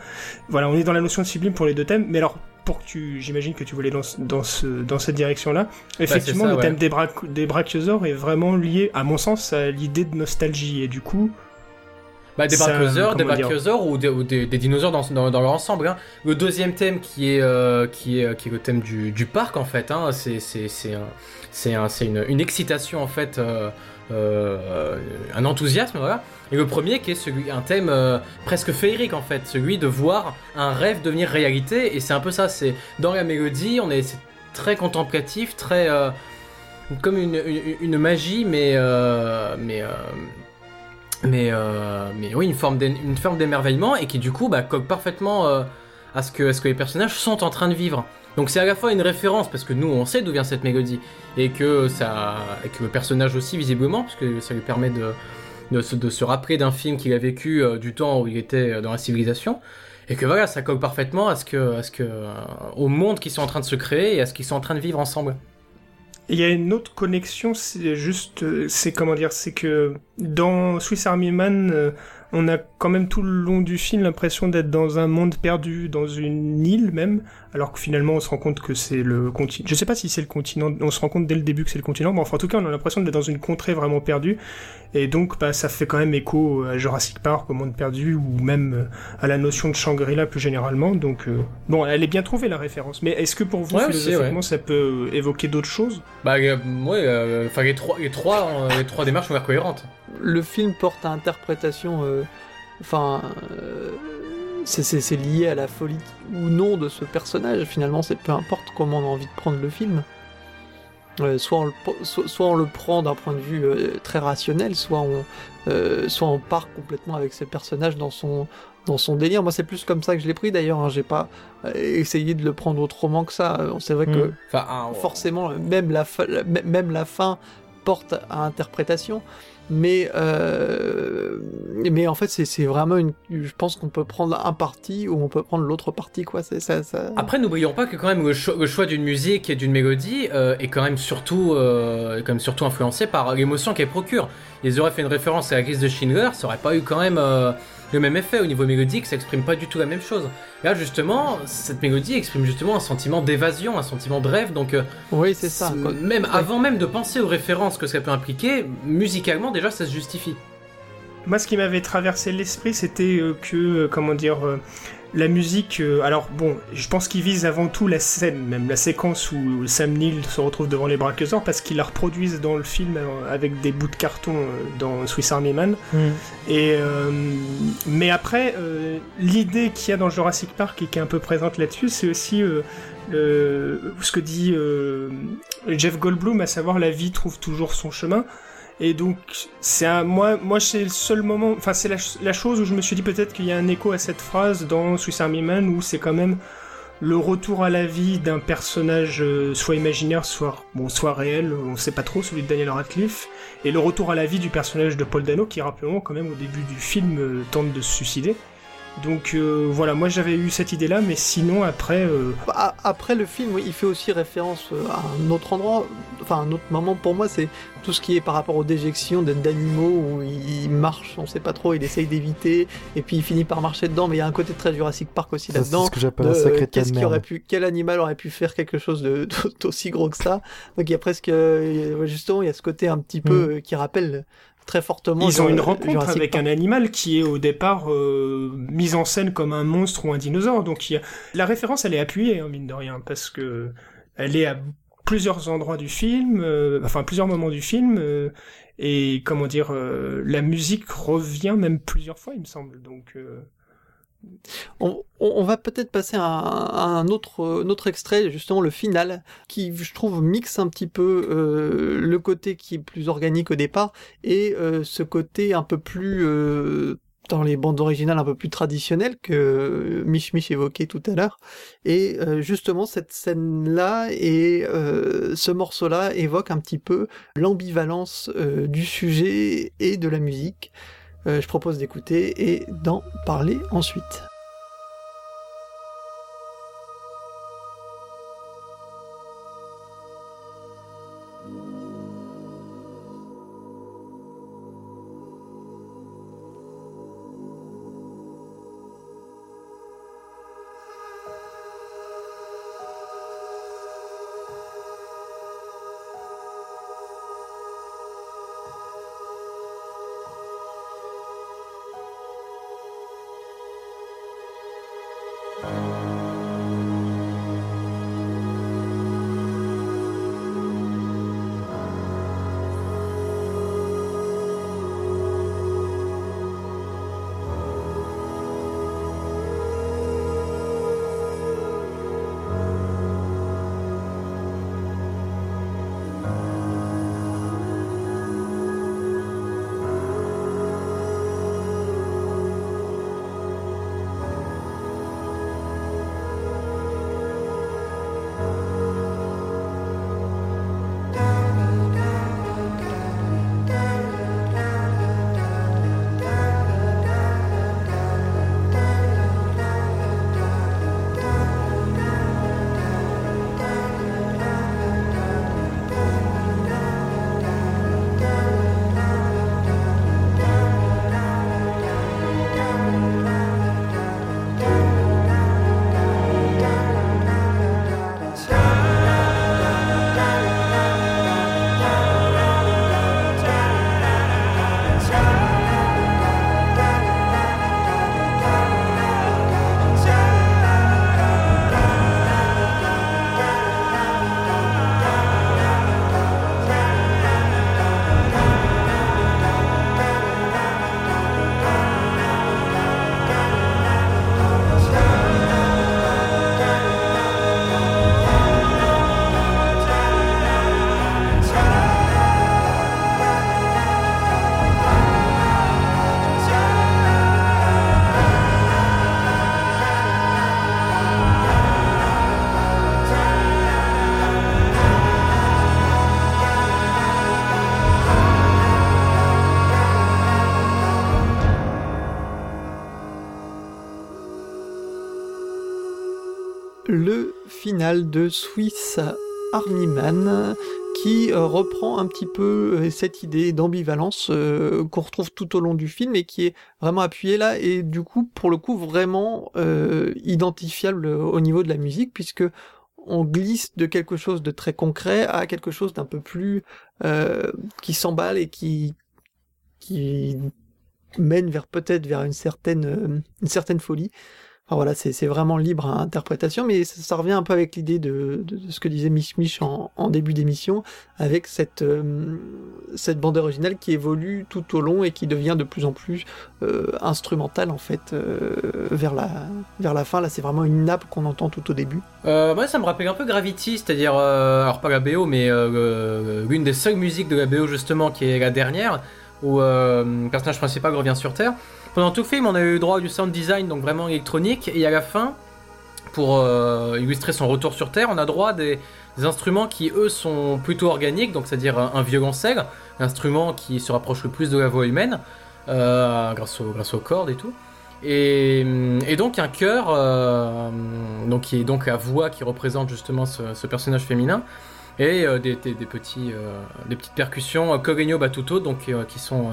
Voilà, on est dans la notion de sublime pour les deux thèmes. Mais alors, pour que tu, j'imagine que tu voulais dans, ce- dans, ce, dans cette direction-là, effectivement, ça, le ouais. thème des, bra- des brachiosaures est vraiment lié, à mon sens, à l'idée de nostalgie. Et du coup, Bah, des Ça, brachiosaures, des brachiosaures ou des, ou des, des dinosaures dans, dans, dans leur ensemble. Hein. Le deuxième thème qui est, euh, qui est, qui est le thème du, du parc en fait, hein, c'est, c'est, c'est, un- c'est, un- c'est une, une excitation en fait, euh, euh, un enthousiasme voilà. Et le premier qui est celui, un thème euh, presque féerique en fait, celui de voir un rêve devenir réalité. Et c'est un peu ça, c'est dans la mélodie, on est c'est très contemplatif, très euh, comme une, une, une magie, mais euh, mais euh, mais euh, mais oui une forme d'émerveillement et qui du coup bah, colle parfaitement euh, à ce que les personnages sont en train de vivre. Donc c'est à la fois une référence parce que nous on sait d'où vient cette mélodie et que ça et que le personnage aussi visiblement parce que ça lui permet de se, rappeler d'un film qu'il a vécu euh, du temps où il était dans la civilisation et que voilà ça colle parfaitement à ce que à ce que au monde qu'ils sont en train de se créer et à ce qu'ils sont en train de vivre ensemble il y a une autre connexion, c'est juste, euh, c'est comment dire, c'est que dans Swiss Army Man, euh, on a quand même tout le long du film l'impression d'être dans un monde perdu, dans une île même, alors que finalement on se rend compte que c'est le continent. Je sais pas si c'est le continent, on se rend compte dès le début que c'est le continent, mais enfin en tout cas on a l'impression d'être dans une contrée vraiment perdue, et donc bah, ça fait quand même écho à Jurassic Park, au monde perdu, ou même à la notion de Shangri-La plus généralement. Donc euh, bon, elle est bien trouvée la référence, mais est-ce que pour vous Ouais, ça peut euh, évoquer d'autres choses? Bah euh, ouais euh, enfin les trois les trois les trois démarches ont l'air cohérentes le film porte à interprétation. euh, Enfin, euh, c'est- lié à la folie ou non de ce personnage. Finalement, c'est peu importe comment on a envie de prendre le film. Euh, soit, on le, soit, soit on le prend d'un point de vue euh, très rationnel, soit on, euh, soit on part complètement avec ce personnage dans son, dans son délire. Moi, c'est plus comme ça que je l'ai pris d'ailleurs. hein. J'ai pas essayé de le prendre autrement que ça. C'est vrai que Mm. enfin un- forcément, la, même la fin porte à interprétation. Mais, euh, mais en fait, c'est vraiment une. Je pense qu'on peut prendre un parti ou on peut prendre l'autre parti, quoi. C'est ça. Après, n'oublions pas que quand même le, cho- le choix d'une musique et d'une mélodie euh, est quand même surtout, euh, surtout influencé par l'émotion qu'elle procure. Ils auraient fait une référence à la liste de Schindler, ça aurait pas eu quand même euh, le même effet au niveau mélodique, ça exprime pas du tout la même chose. Là, justement, cette mélodie exprime justement un sentiment d'évasion, un sentiment de rêve, donc euh, Oui, c'est ça. quoi. Même Ouais. avant même de penser aux références que ça peut impliquer, musicalement déjà ça se justifie. Moi, ce qui m'avait traversé l'esprit, c'était euh, que, euh, comment dire, euh, la musique, euh, alors bon, je pense qu'il vise avant tout la scène, même la séquence où Sam Neill se retrouve devant les braqueurs parce qu'ils la reproduisent dans le film euh, avec des bouts de carton euh, dans Swiss Army Man. Hmm. Et euh, mais après, euh, l'idée qu'il y a dans Jurassic Park et qui est un peu présente là-dessus, c'est aussi euh, ce que dit euh, Jeff Goldblum, à savoir la vie trouve toujours son chemin. Et donc, c'est un, moi, moi, c'est le seul moment, enfin, c'est la, ch- la chose où je me suis dit peut-être qu'il y a un écho à cette phrase dans Swiss Army Man où c'est quand même le retour à la vie d'un personnage euh, soit imaginaire, soit réel, on sait pas trop, celui de Daniel Radcliffe, et le retour à la vie du personnage de Paul Dano qui, rappelons, quand même, au début du film, euh, tente de se suicider. Donc euh, voilà, moi j'avais eu cette idée-là, mais sinon après, euh, Après le film, oui, il fait aussi référence euh, à un autre endroit, enfin un autre moment pour moi, c'est tout ce qui est par rapport aux déjections d'animaux où il marche, on sait pas trop, il essaye d'éviter, et puis il finit par marcher dedans, mais il y a un côté très Jurassic Park aussi Ça, c'est là-dedans. ce que j'appelle un sacré euh, tas qu'est-ce qui aurait merde. pu, quel animal aurait pu faire quelque chose de d'aussi gros que ça Donc il y a presque, euh, justement, il y a ce côté un petit peu Mm. qui rappelle très fortement. ils ont une rencontre avec un animal qui est au départ euh, mis en scène comme un monstre ou un dinosaure. Donc il y a... la référence, elle est appuyée, hein, mine de rien, parce que elle est à plusieurs endroits du film, euh, enfin plusieurs moments du film, euh, et comment dire, euh, la musique revient même plusieurs fois, il me semble. Donc euh, On, va peut-être passer à euh, un autre extrait, justement le final, qui je trouve mixe un petit peu euh, le côté qui est plus organique au départ et euh, ce côté un peu plus dans les bandes originales un peu plus traditionnelles que Mich Mich évoquait tout à l'heure. Et justement cette scène-là et ce morceau-là évoque un petit peu l'ambivalence du sujet et de la musique. Euh, je propose d'écouter et d'en parler ensuite. De Swiss Army Man qui euh, reprend un petit peu euh, cette idée d'ambivalence euh, qu'on retrouve tout au long du film et qui est vraiment appuyée là et du coup pour le coup vraiment identifiable au niveau de la musique puisque on glisse de quelque chose de très concret à quelque chose d'un peu plus qui s'emballe et qui mène vers peut-être vers une certaine folie. Enfin, voilà, c'est vraiment libre à interprétation, mais ça, revient un peu avec l'idée de, ce que disait Mich Mich en, début d'émission, avec cette, euh, cette bande originale qui évolue tout au long et qui devient de plus en plus euh, instrumentale en fait euh, vers, la, fin. Là, c'est vraiment une nappe qu'on entend tout au début. Moi, ça me rappelle un peu Gravity, c'est-à-dire, alors pas la BO, mais l'une des seules musiques de la BO justement, qui est la dernière, où le personnage principal revient sur Terre. Pendant tout le film, on a eu droit du sound design, donc vraiment électronique, et à la fin, pour euh, illustrer son retour sur Terre, on a droit à des, instruments qui, eux, sont plutôt organiques, donc c'est-à-dire un, un violoncelle, l'instrument qui se rapproche le plus de la voix humaine, euh, grâce, au, aux cordes et tout. Et, donc un chœur, euh, donc qui est donc la voix qui représente justement ce, personnage féminin, et des, petits, des petites percussions Cogegno Battuto, donc qui sont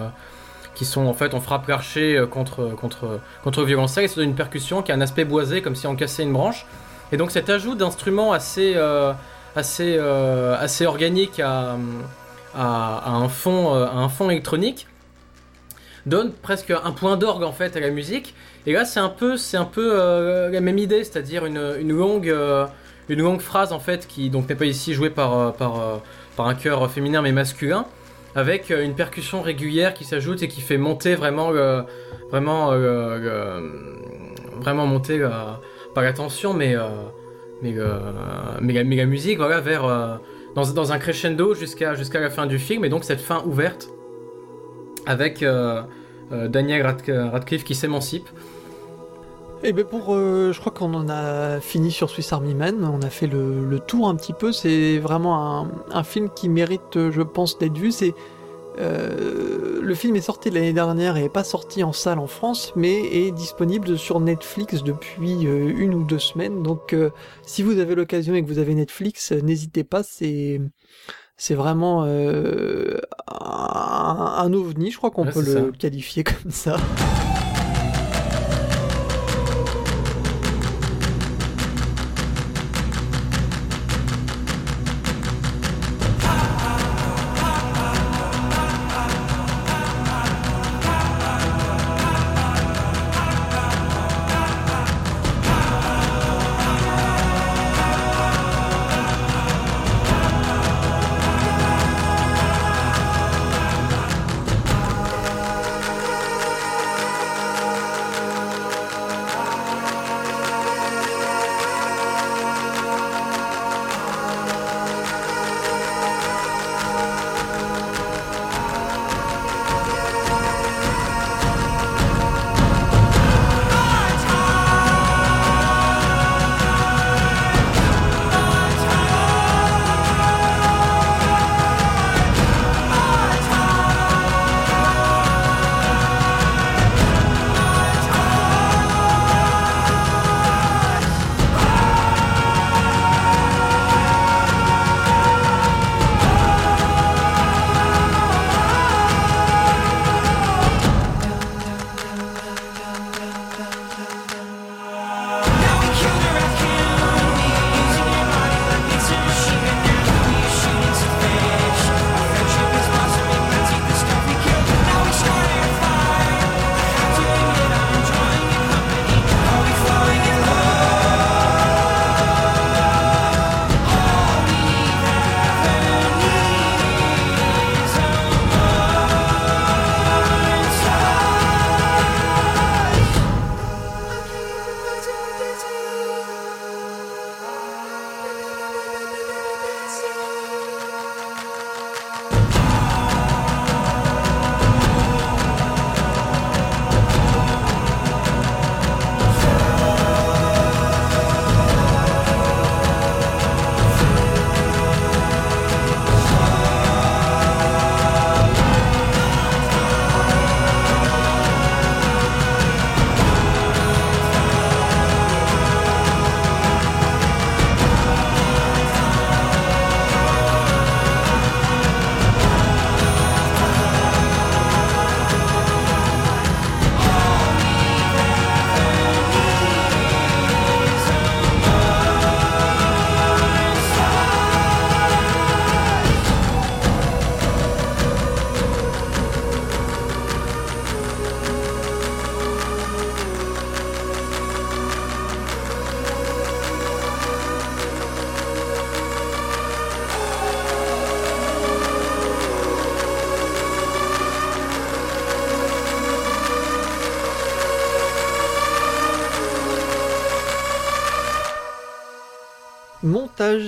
qui sont en fait on frappe l'archer euh, contre contre contre le violoncelle et c'est une percussion qui a un aspect boisé comme si on cassait une branche. Et donc cet ajout d'instruments assez euh, assez euh, assez organique à, un fond euh, à un fond électronique donne presque un point d'orgue en fait à la musique. Et là c'est un peu c'est un peu euh, la même idée, c'est-à-dire une, une longue euh, une longue phrase en fait qui donc n'est pas ici jouée par euh, par euh, par un chœur féminin mais masculin avec euh, une percussion régulière qui s'ajoute et qui fait monter vraiment le, vraiment euh, vraiment monter pas la tension mais euh, mais, mais, la, musique voilà vers euh, dans, dans un crescendo jusqu'à jusqu'à la fin du film et donc cette fin ouverte avec euh, euh, Daniel Radc- Radcliffe qui s'émancipe Et ben pour, euh, je crois qu'on en a fini sur Swiss Army Man. On a fait le, le tour un petit peu. C'est vraiment un, un film qui mérite, euh, je pense, d'être vu. C'est euh, le film est sorti l'année dernière et est pas sorti en salle en France, mais est disponible sur Netflix depuis euh, une ou deux semaines. Donc, euh, si vous avez l'occasion et que vous avez Netflix, n'hésitez pas. C'est c'est vraiment euh, un, un ovni. Je crois qu'on Ouais, peut le qualifier comme ça.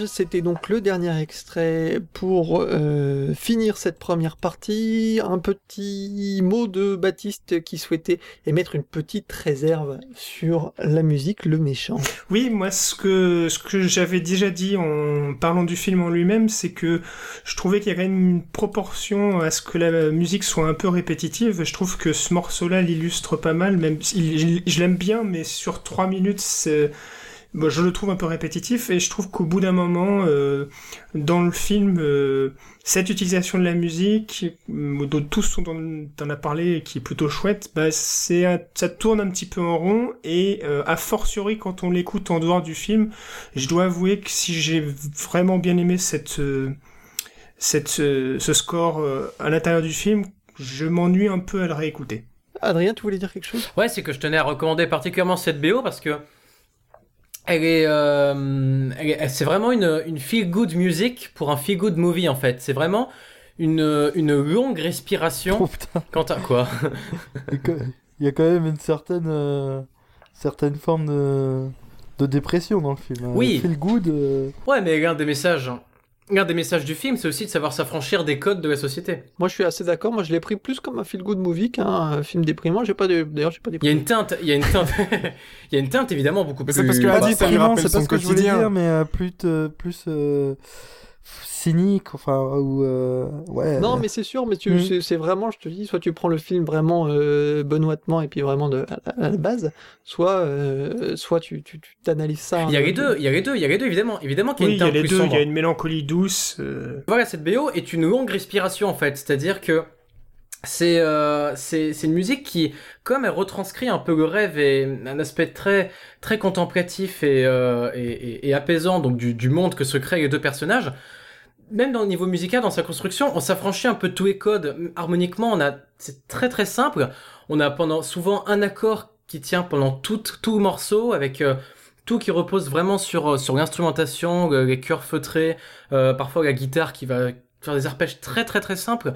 C'était donc le dernier extrait pour euh, finir cette première partie. Un petit mot de Baptiste qui souhaitait émettre une petite réserve sur la musique, le méchant. Oui, moi, ce que, ce que j'avais déjà dit en parlant du film en lui-même, c'est que je trouvais qu'il y avait une proportion à ce que la musique soit un peu répétitive. Je trouve que ce morceau-là l'illustre pas mal, même je l'aime bien, mais sur trois minutes, c'est Bon, je le trouve un peu répétitif et je trouve qu'au bout d'un moment, euh, dans le film, euh, cette utilisation de la musique, euh, dont tous dont t'en as parlé et qui est plutôt chouette, bah c'est ça tourne un petit peu en rond et euh, a fortiori quand on l'écoute en dehors du film, je dois avouer que si j'ai vraiment bien aimé cette euh, cette ce score à l'intérieur du film, je m'ennuie un peu à le réécouter. Adrien, tu voulais dire quelque chose? Ouais, c'est que je tenais à recommander particulièrement cette BO parce que elle est, euh, c'est vraiment une, une feel good music pour un feel good movie en fait. C'est vraiment une, une longue respiration. Oh Quant à quoi? Il y a quand- quand même une certaine, euh, certaine forme de, de dépression dans le film. hein. Oui. Feel good. euh, Ouais, mais l'un des messages, l'un des messages du film, c'est aussi de savoir s'affranchir des codes de la société. Moi, je suis assez d'accord. Moi, je l'ai pris plus comme un feel-good movie qu'un film déprimant. J'ai pas de... D'ailleurs, j'ai pas Il y a déprimé. une teinte, il y a une teinte, il y a une teinte évidemment beaucoup Mais plus. c'est parce que pas Adi, ça lui déprimant, rappelle c'est pas son ce que je voulais quotidien. dire, mais euh, plus, euh, plus euh, cynique, enfin, ou euh, ouais. Non, mais c'est sûr, mais tu, Mhm. c'est, vraiment, je te dis, soit tu prends le film vraiment euh, benoîtement et puis vraiment de, à, la- à la base, soit, euh, soit tu, tu, tu t'analyses ça. Il y a les deux, il y a les deux, il y a les deux évidemment, évidemment qu'il y a Oui, une il y a les deux, il y a une mélancolie douce. euh, Voilà, cette BO est une longue respiration en fait, c'est-à-dire que c'est euh, c'est c'est une musique qui, comme elle retranscrit un peu le rêve et un aspect très très contemplatif et euh, et, et- et apaisant donc du, du monde que se créent les deux personnages. Même dans le niveau musical, dans sa construction, on s'affranchit un peu de tous les codes. Harmoniquement, on a c'est très très simple. On a pendant souvent un accord qui tient pendant tout tout morceau avec euh, tout qui repose vraiment sur euh, sur l'instrumentation, le- les chœurs feutrés, euh, parfois la guitare qui va faire des arpèges très très très simples,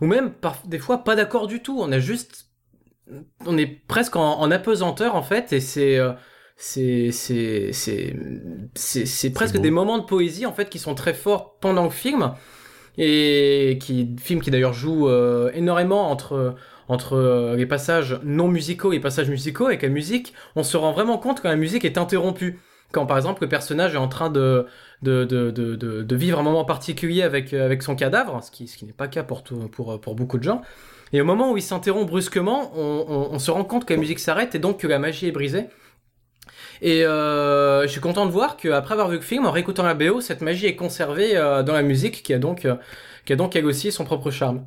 ou même par, des fois pas d'accord du tout. On a juste, on est presque en, en apesanteur en fait, et c'est euh, c'est c'est c'est presque beau. des moments de poésie en fait qui sont très forts pendant le film et qui film qui d'ailleurs joue euh, énormément entre entre euh, les passages non musicaux et les passages musicaux avec la musique on se rend vraiment compte quand la musique est interrompue quand par exemple le personnage est en train de de, de, de, de, vivre un moment particulier avec, euh, avec son cadavre, ce qui, ce qui n'est pas le cas pour, tout- pour, pour beaucoup de gens. Et au moment où il s'interrompt brusquement, on, on, on se rend compte que la musique s'arrête et donc que la magie est brisée. Et euh, je suis content de voir qu'après avoir vu le film, en réécoutant la BO, cette magie est conservée euh, dans la musique, qui a donc, euh, qui a donc aussi son propre charme.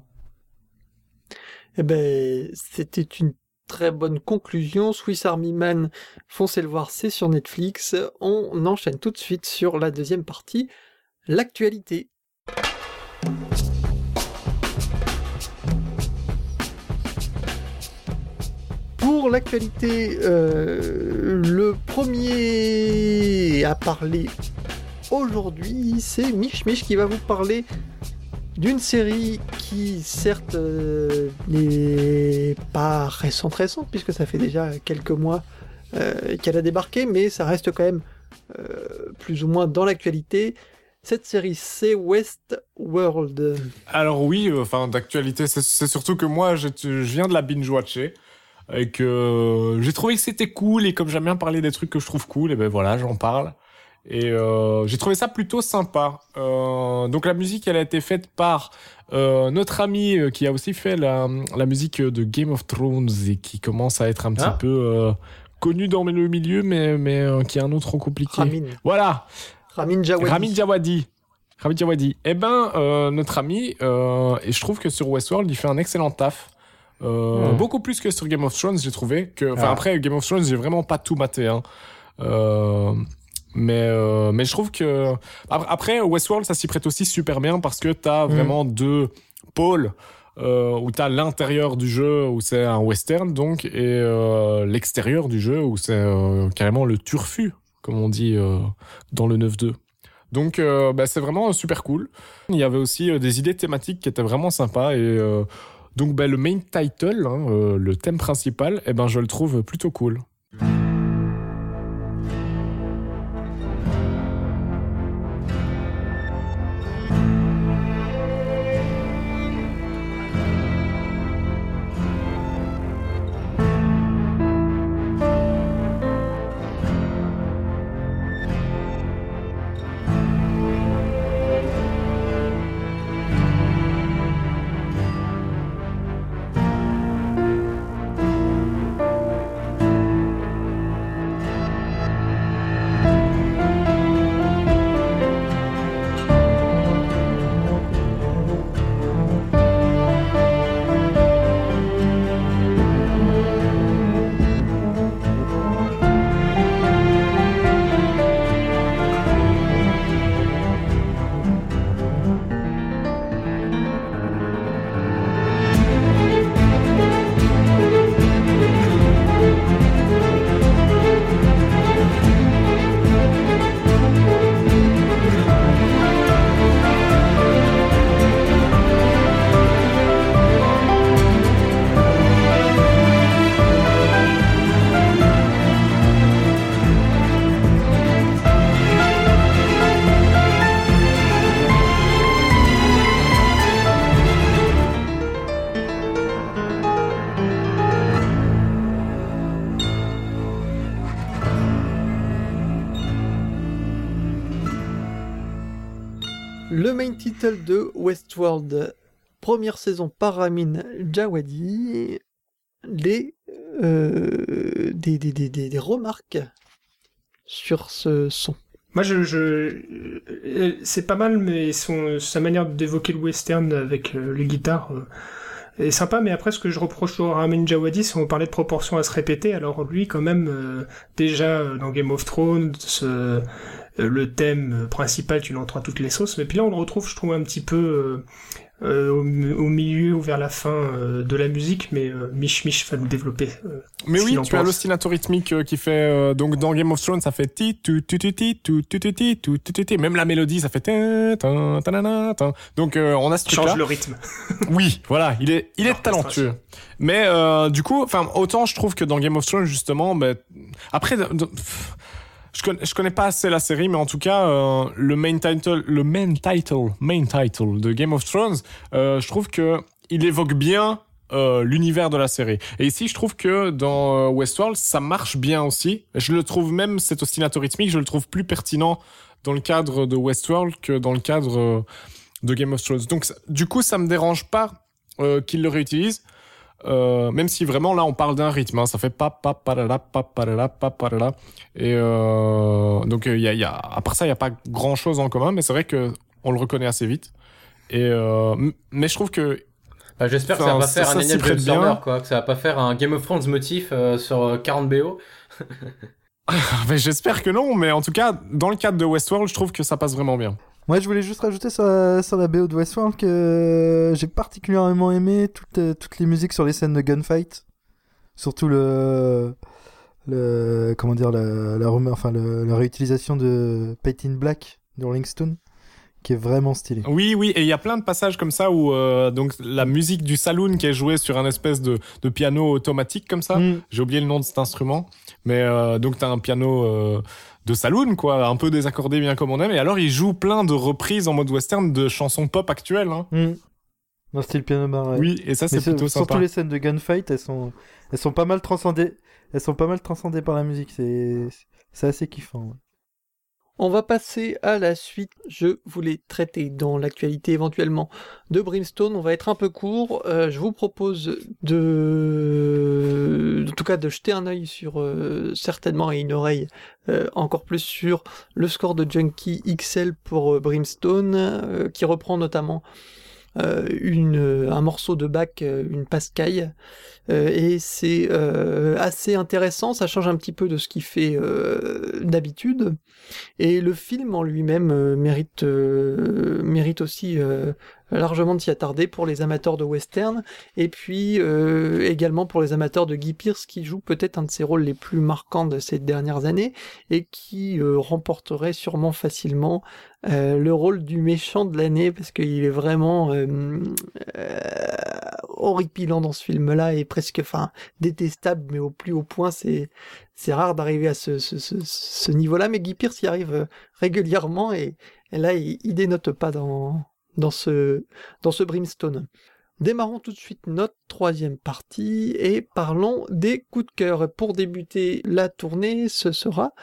Eh ben, c'était une très bonne conclusion. Swiss Army Man, foncez le voir, c'est sur Netflix. On enchaîne tout de suite sur la deuxième partie, l'actualité. Pour l'actualité, euh, le premier à parler aujourd'hui, c'est Mich Mich qui va vous parler d'une série qui certes euh, n'est pas récente récente puisque ça fait déjà quelques mois euh, qu'elle a débarqué mais ça reste quand même plus ou moins dans l'actualité. Cette série c'est Westworld. Alors oui, enfin d'actualité, c'est- c'est surtout que moi, je, je viens de la binge-watcher et que euh, j'ai trouvé que c'était cool et comme j'aime bien parler des trucs que je trouve cool, et ben voilà, j'en parle. Et euh, j'ai trouvé ça plutôt sympa. Euh, donc la musique, elle a été faite par euh, notre ami qui a aussi fait la, la musique de Game of Thrones et qui commence à être un petit Ah. peu connu dans le milieu, mais, mais qui est un nom trop compliqué. Ramin. Voilà, Ramin Djawadi. Ramin Djawadi. Ramin Djawadi. Eh ben, notre ami, et je trouve que sur Westworld, il fait un excellent taf. Euh, Hmm. Beaucoup plus que sur Game of Thrones, j'ai trouvé. Que, enfin, Ah. après, Game of Thrones, j'ai vraiment pas tout maté. Hein. Euh, mais, euh, mais je trouve que. Ap- Après, Westworld, ça s'y prête aussi super bien parce que t'as Hmm. vraiment deux pôles. Euh, où t'as l'intérieur du jeu où c'est un western donc et l'extérieur du jeu où c'est carrément le turfu comme on dit dans le 9-2. Donc bah, c'est vraiment super cool. Il y avait aussi des idées thématiques qui étaient vraiment sympas et donc bah, le main title, hein, euh, le thème principal, eh ben je le trouve plutôt cool. De Westworld, première saison par Ramin Djawadi. Les, euh, des, des, des, des, remarques sur ce son. Moi, je, je euh, c'est pas mal, mais son, sa manière d'évoquer le western avec euh, les guitares est sympa. Mais après, ce que je reproche à Ramin Djawadi, c'est qu'on parlait de proportions à se répéter. Alors lui, quand même, déjà dans Game of Thrones, le thème principal, tu l'entends à toutes les sauces. Mais puis là, on le retrouve, je trouve, un petit peu euh, euh, au, au milieu ou vers la fin euh, de la musique. Mais euh, Mich Mich va nous développer. euh, Mais oui, tu as l'ostinato rythmique euh, qui fait euh, donc dans Game of Thrones ça fait ti tu tu tu ti tu tu tu ti tu tu tu même la mélodie ça fait tin tin tanana, tin. donc euh, on a ce truc change le rythme. Oui, voilà, il est il est talentueux. Mais euh, du coup, enfin autant je trouve que dans Game of Thrones justement, ben après pff, je connais, connais pas assez la série, mais en tout cas euh, le main title, le main title, main title de Game of Thrones, euh, je trouve que il évoque bien euh, l'univers de la série. Et ici, je trouve que dans Westworld, ça marche bien aussi. Je le trouve même cet ostinato rythmique, je le trouve plus pertinent dans le cadre de Westworld que dans le cadre de Game of Thrones. Donc, du coup, ça me dérange pas qu'il le réutilise. Euh, même si vraiment là on parle d'un rythme, hein, ça fait pa pa parara pa parara pa parara et euh, donc il y a, y a à part ça il y a pas grand chose en commun, mais c'est vrai que on le reconnaît assez vite. Et euh, mais je trouve que Bah, J'espère que ça va pas faire ça- un ça s'y énième prête James bien. Horner, quoi. Que ça va pas faire un Game of Thrones motif euh, sur euh, 40 BO. ben, j'espère que non, mais en tout cas dans le cadre de Westworld, je trouve que ça passe vraiment bien. Moi, je voulais juste rajouter sur la, sur la BO de Westworld que j'ai particulièrement aimé toutes, euh, toutes les musiques sur les scènes de gunfight. Surtout le. le comment dire, la, la, rem- enfin, le- la réutilisation de Paint in Black de Rolling Stone, qui est vraiment stylé. Oui, oui, et il y a plein de passages comme ça où euh, donc la musique du saloon qui est jouée sur un espèce de, de piano automatique comme ça. Mm. J'ai oublié le nom de cet instrument, mais euh, donc t'as un piano euh, de saloon quoi, un peu désaccordé bien comme on aime. Et alors il joue plein de reprises en mode western de chansons pop actuelles. Hein. Mm. Dans style piano bar. ouais. Oui, et ça c'est plutôt surtout sympa. les scènes de gunfight, elles sont, elles sont pas mal transcendées. Elles sont pas mal transcendées par la musique. C'est, c'est assez kiffant. ouais. On va passer à la suite. Je voulais traiter dans l'actualité éventuellement de Brimstone. On va être un peu court. Euh, je vous propose de, en tout cas, de jeter un œil sur euh, certainement et une oreille euh, encore plus sur le score de Junkie XL pour Brimstone, qui reprend notamment euh, euh, un morceau de Bach, euh, une pascaille. Euh, et c'est euh, assez intéressant. Ça change un petit peu de ce qu'il fait d'habitude. Et le film en lui-même mérite, mérite aussi largement de s'y attarder pour les amateurs de western, et puis euh, également pour les amateurs de Guy Pearce, qui joue peut-être un de ses rôles les plus marquants de ces dernières années, et qui euh, remporterait sûrement facilement euh, le rôle du méchant de l'année, parce qu'il est vraiment horripilant dans ce film-là, et presque, enfin, détestable, mais au plus haut point, c'est c'est rare d'arriver à ce, ce, niveau-là, mais Guy Pearce y arrive régulièrement et, et là, il, il dénote pas dans, dans, ce, Brimstone. Démarrons tout de suite notre troisième partie et parlons des coups de cœur. Pour débuter la tournée, ce sera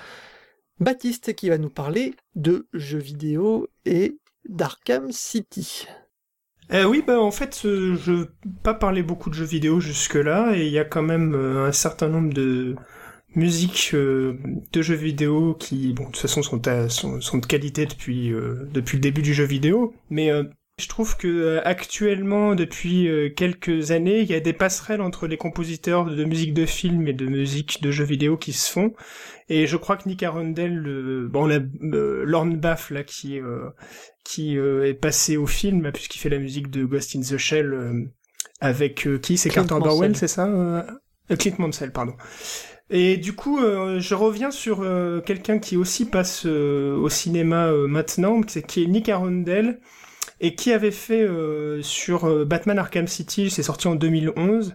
Baptiste qui va nous parler de jeux vidéo et d'Arkham City. Euh, oui, bah en fait, euh, je n'ai pas parlé beaucoup de jeux vidéo jusque-là, et il y a quand même euh, un certain nombre de musiques euh, de jeux vidéo qui, bon, de toute façon, sont, à- sont, sont de qualité depuis, euh, depuis le début du jeu vidéo, mais euh, je trouve que euh, actuellement, depuis quelques années, il y a des passerelles entre les compositeurs de musique de film et de musique de jeux vidéo qui se font, et je crois que Nick Arundel, bon, on a euh, Lorne Baff là qui qui est passé au film puisqu'il fait la musique de Ghost in the Shell avec qui? C'est Carter. Burwell c'est ça Clint Mansell pardon et du coup euh, je reviens sur euh, quelqu'un qui aussi passe euh, au cinéma maintenant qui est Nick Arundel et qui avait fait sur Batman Arkham City. C'est sorti en 2011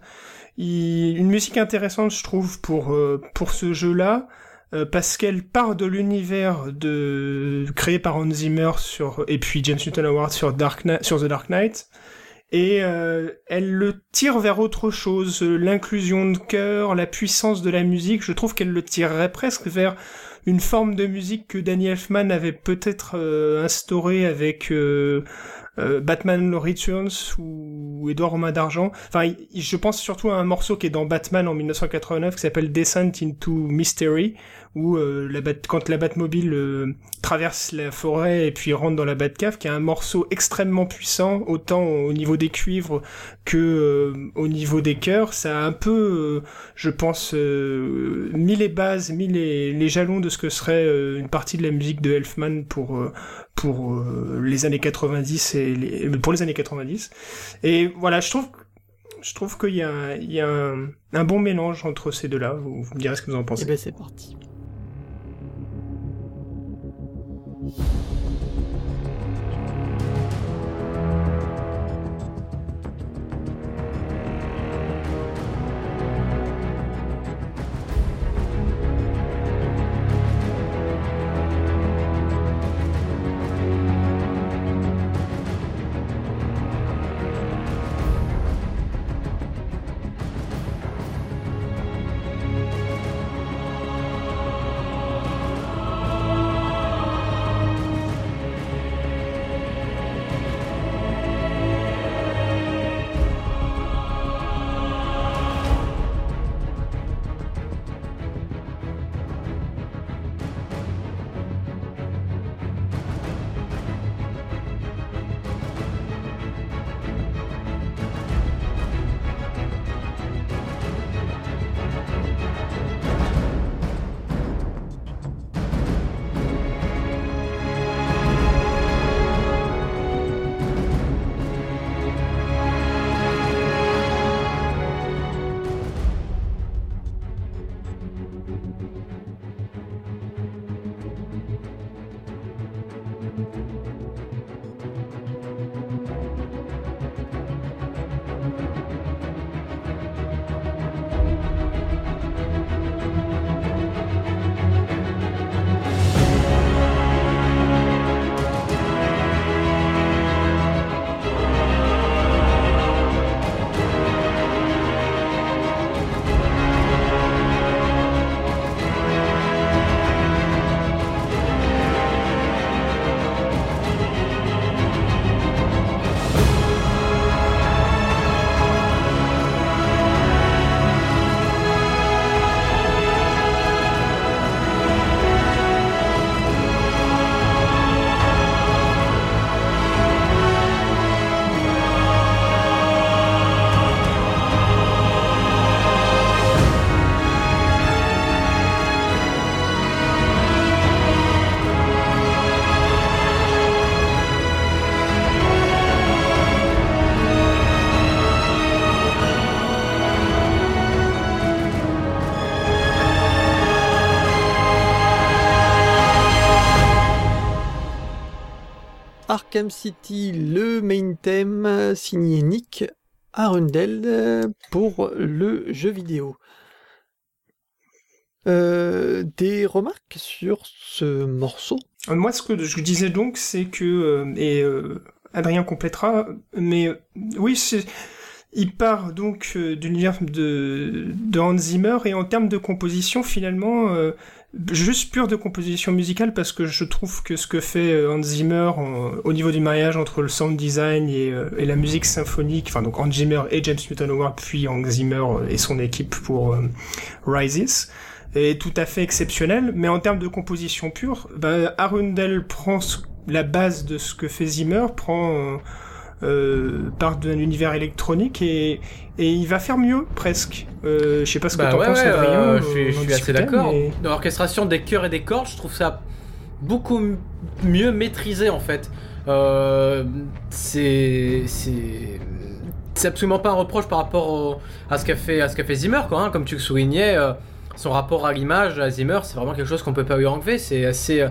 il- une musique intéressante je trouve pour pour ce jeu là euh, parce qu'elle part de l'univers de créé par Hans Zimmer sur et puis James Newton Howard sur Dark sur The Dark Knight et euh, elle le tire vers autre chose, l'inclusion de chœur, la puissance de la musique, je trouve qu'elle le tirerait presque vers une forme de musique que Danny Elfman avait peut-être euh, instaurée avec euh, euh, Batman Returns ou Edouard Romain d'Argent. Enfin, je pense surtout à un morceau qui est dans Batman en 1989 qui s'appelle Descent into Mystery, où euh, la Bat- quand la Batmobile euh, traverse la forêt et puis rentre dans la Batcave, qui est un morceau extrêmement puissant, autant au niveau des cuivres que euh, au niveau des chœurs. Ça a un peu, euh, je pense, euh, mis les bases, mis les, les jalons de ce que serait euh, une partie de la musique de Elfman pour pour les années 90 et les, pour les années 90. Et voilà, je trouve je trouve qu'il y a, il y a un, un bon mélange entre ces deux-là. Vous, vous me direz ce que vous en pensez. ben c'est parti. you. City, le main theme signé Nick Arundel pour le jeu vidéo. Euh, des remarques sur ce morceau? Euh, Moi, ce que je disais donc, c'est que euh, et Adrien complétera, mais oui, il part donc euh, de de, Hans Zimmer et en termes de composition, finalement, juste pure de composition musicale, parce que je trouve que ce que fait euh, Hans Zimmer au niveau du mariage entre le sound design et, euh, et la musique symphonique, enfin donc Hans Zimmer et James Newton Howard, puis Hans Zimmer et son équipe pour euh, Rises, est tout à fait exceptionnel, mais en termes de composition pure, bah, Arundel prend la base de ce que fait Zimmer, prend euh, part d'un univers électronique et, et il va faire mieux presque. Euh, je sais pas ce que Bah t'en ouais, penses, ouais, Adrien. euh, je suis, je assez d'accord. mais- Dans l'orchestration des chœurs et des cordes, je trouve ça beaucoup mieux maîtrisé en fait. C'est c'est c'est absolument pas un reproche par rapport au- à ce qu'a fait à ce qu'a fait Zimmer quoi. hein. Comme tu le soulignais, son rapport à l'image à Zimmer, c'est vraiment quelque chose qu'on peut pas lui enlever. C'est assez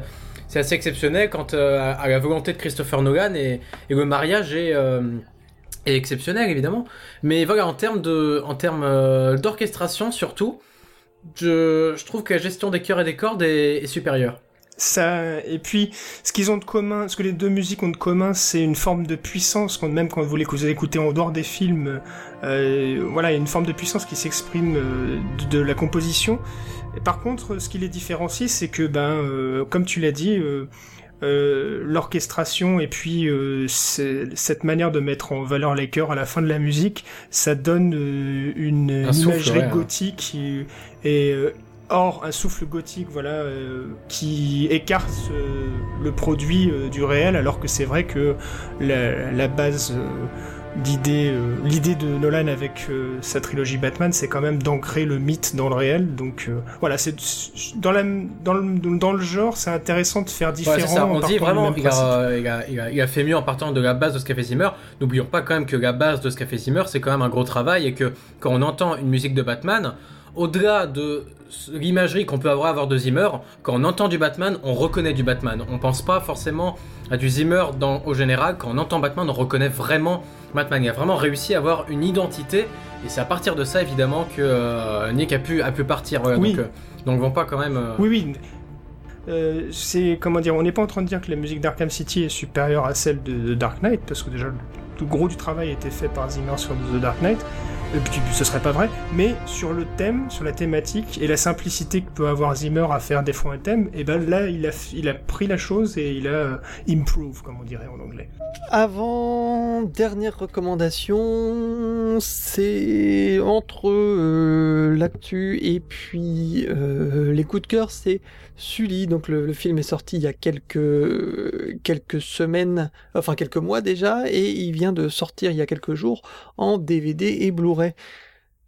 c'est assez exceptionnel quant euh, à la volonté de Christopher Nolan et, et le mariage est euh, exceptionnel évidemment. Mais voilà, en termes de, en termes euh, d'orchestration surtout, je, trouve que la gestion des chœurs et des cordes est, supérieure. Ça, et puis, ce qu'ils ont de commun, ce que les deux musiques ont de commun, c'est une forme de puissance, même quand vous vous écoutez en dehors des films, voilà, il y a une forme de puissance qui s'exprime de la composition. Et par contre, ce qui les différencie, c'est que, ben, euh, comme tu l'as dit, euh, euh, l'orchestration et puis euh, cette manière de mettre en valeur les chœurs à la fin de la musique, ça donne euh, une, Un imagerie ouais. gothique et, et, or un souffle gothique, voilà, qui écarte le produit du réel, alors que c'est vrai que la, la base d'idée, euh, l'idée de Nolan avec euh, sa trilogie Batman, c'est quand même d'ancrer le mythe dans le réel. Donc euh, voilà, c'est dans la dans le dans le genre, c'est intéressant de faire différent. Ouais, ça. On dit vraiment, il a, il, a, il, a, il a fait mieux en partant de la base de ce qu'a fait Zimmer. N'oublions pas quand même que la base de ce qu'a fait Zimmer, c'est quand même un gros travail et que quand on entend une musique de Batman, au-delà de l'imagerie qu'on peut avoir, avoir de Zimmer, quand on entend du Batman, on reconnaît du Batman. On pense pas forcément à du Zimmer dans, au général. Quand on entend Batman, on reconnaît vraiment Batman. Il a vraiment réussi à avoir une identité et c'est à partir de ça évidemment que euh, Nick a pu, a pu partir. Voilà, Oui. donc, euh, donc vont pas quand même. euh, Oui, oui. Euh, c'est comment dire, on n'est pas en train de dire que la musique d'Arkham City est supérieure à celle de, de Dark Knight, parce que déjà le, le gros du travail a été fait par Zimmer sur The Dark Knight, ce serait pas vrai, mais sur le thème, sur la thématique et la simplicité que peut avoir Zimmer à faire des fois un thème, et ben là il a, il a pris la chose et il a euh, improve, comme on dirait en anglais. Avant dernière recommandation, c'est entre euh, l'actu et puis euh, les coups de cœur, c'est Sully. Donc le, film est sorti il y a quelques quelques semaines, enfin quelques mois déjà, et il vient de sortir il y a quelques jours en DVD et Blu-ray.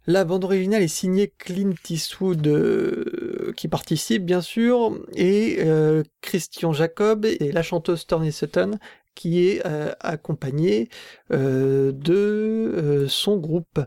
La bande originale est signée Clint Eastwood, euh, qui participe bien sûr, et euh, Christian Jacob et la chanteuse Tony Sutton, qui est euh, accompagné euh, de son groupe.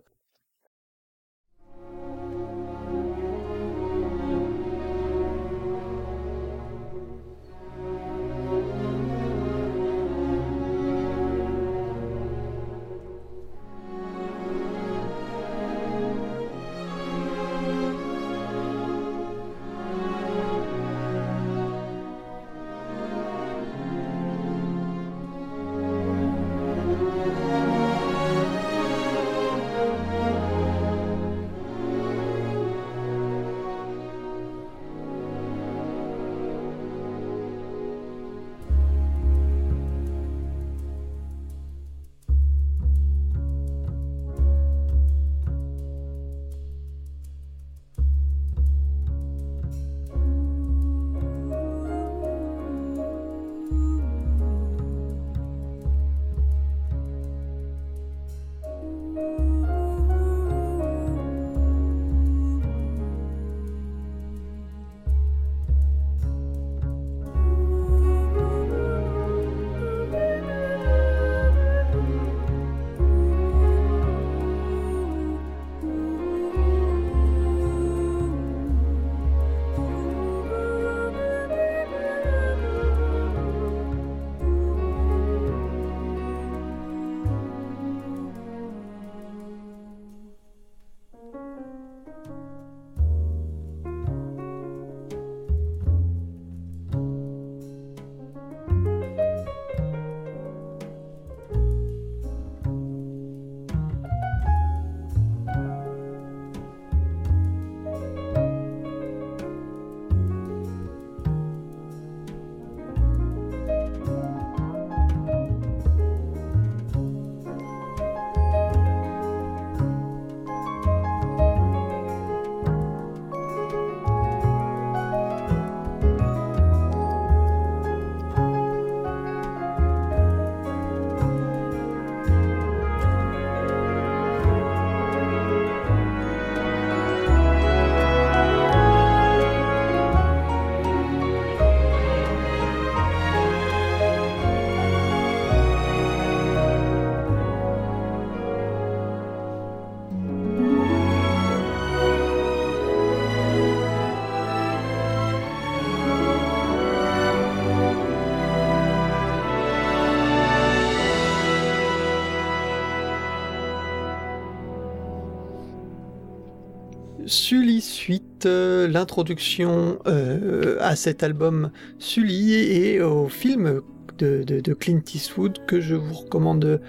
Sully suite, euh, l'introduction euh, à cet album Sully et au film de, Clint Eastwood que je vous recommande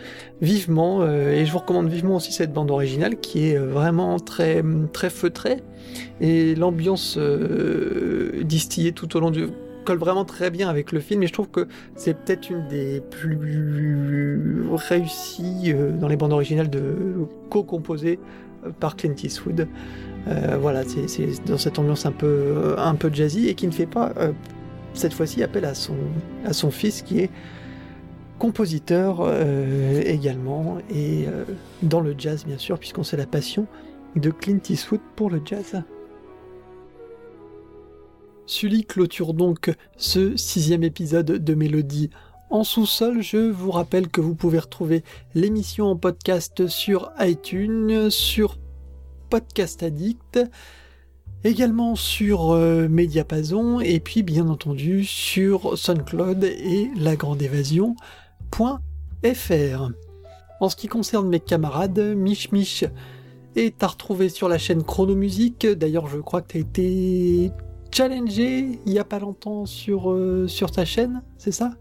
vivement. euh, et je vous recommande vivement aussi cette bande originale qui est vraiment très, feutrée. Et l'ambiance distillée tout au long du colle vraiment très bien avec le film et je trouve que c'est peut-être une des plus réussies dans les bandes originales de co-composées par Clint Eastwood. Euh, voilà, c'est dans cette ambiance un peu, euh, un peu jazzy et qui ne fait pas euh, cette fois-ci appel à son, à son fils qui est compositeur également et dans le jazz bien sûr puisqu'on sait la passion de Clint Eastwood pour le jazz. Sully clôture donc ce sixième épisode de Mélodie en sous-sol. Je vous rappelle que vous pouvez retrouver l'émission en podcast sur iTunes, sur Podcast Addict, également sur euh, Mediapason et puis bien entendu sur SoundCloud et lagrandeévasion.fr. En ce qui concerne mes camarades, Mich Mich est à retrouver sur la chaîne Chronomusique. D'ailleurs, je crois que tu as été challengé il y a pas longtemps sur, euh, sur ta chaîne, c'est ça?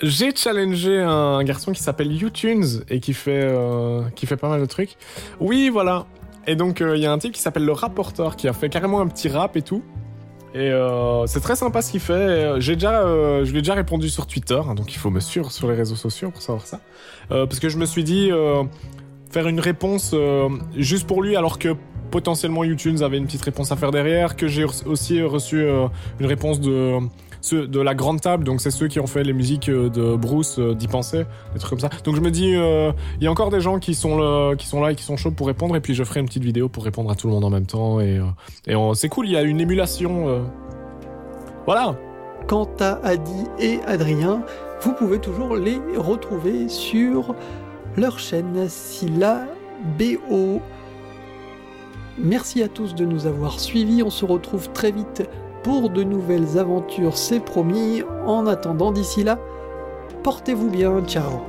J'ai challengé un garçon qui s'appelle YouTunes et qui fait, euh, qui fait pas mal de trucs. Oui, voilà. Et donc, euh, il y a un type qui s'appelle Le Rapporteur qui a fait carrément un petit rap et tout. Et euh, c'est très sympa ce qu'il fait. Euh, J'ai déjà, je lui ai déjà répondu sur Twitter, hein, donc il faut me suivre sur les réseaux sociaux pour savoir ça. Parce que je me suis dit faire une réponse juste pour lui, alors que potentiellement YouTunes avait une petite réponse à faire derrière, que j'ai aussi reçu une réponse de ceux de la grande table, donc c'est ceux qui ont fait les musiques euh, de Bruce, euh, d'y penser, des trucs comme ça. Donc je me dis, euh, il y a encore des gens qui sont, qui sont là et qui sont chauds pour répondre, et puis je ferai une petite vidéo pour répondre à tout le monde en même temps, et, et c'est cool, il y a une émulation. Voilà. Quant à Adi et Adrien, vous pouvez toujours les retrouver sur leur chaîne Silla. Merci à tous de nous avoir suivis. On se retrouve très vite pour de nouvelles aventures, c'est promis. En attendant, d'ici là, portez-vous bien. Ciao.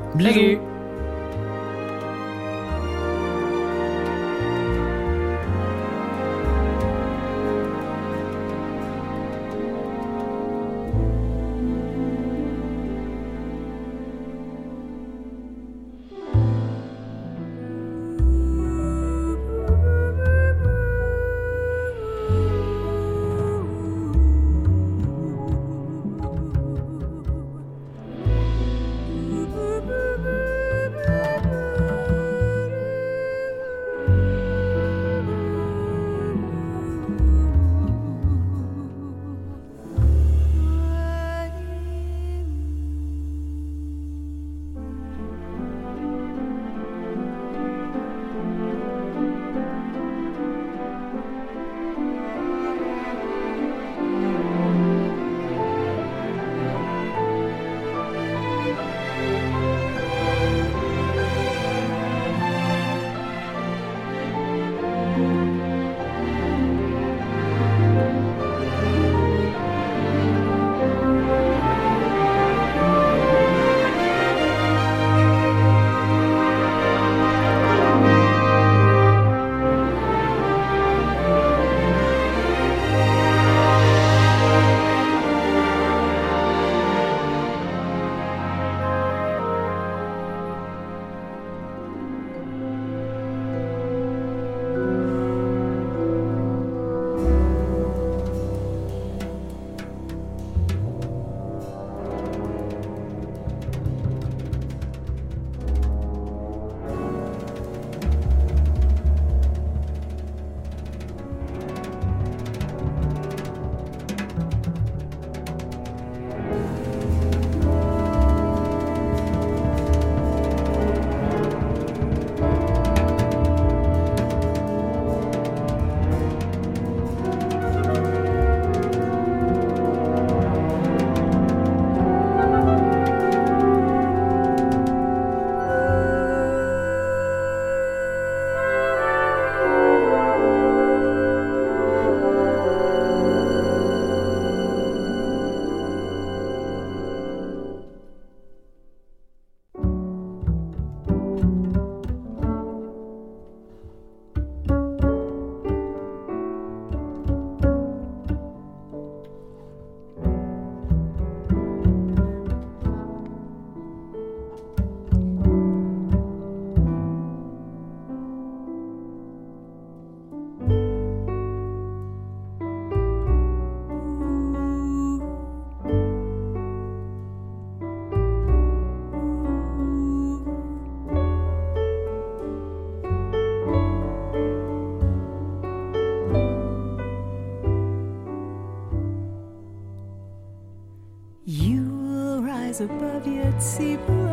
above, yet see below.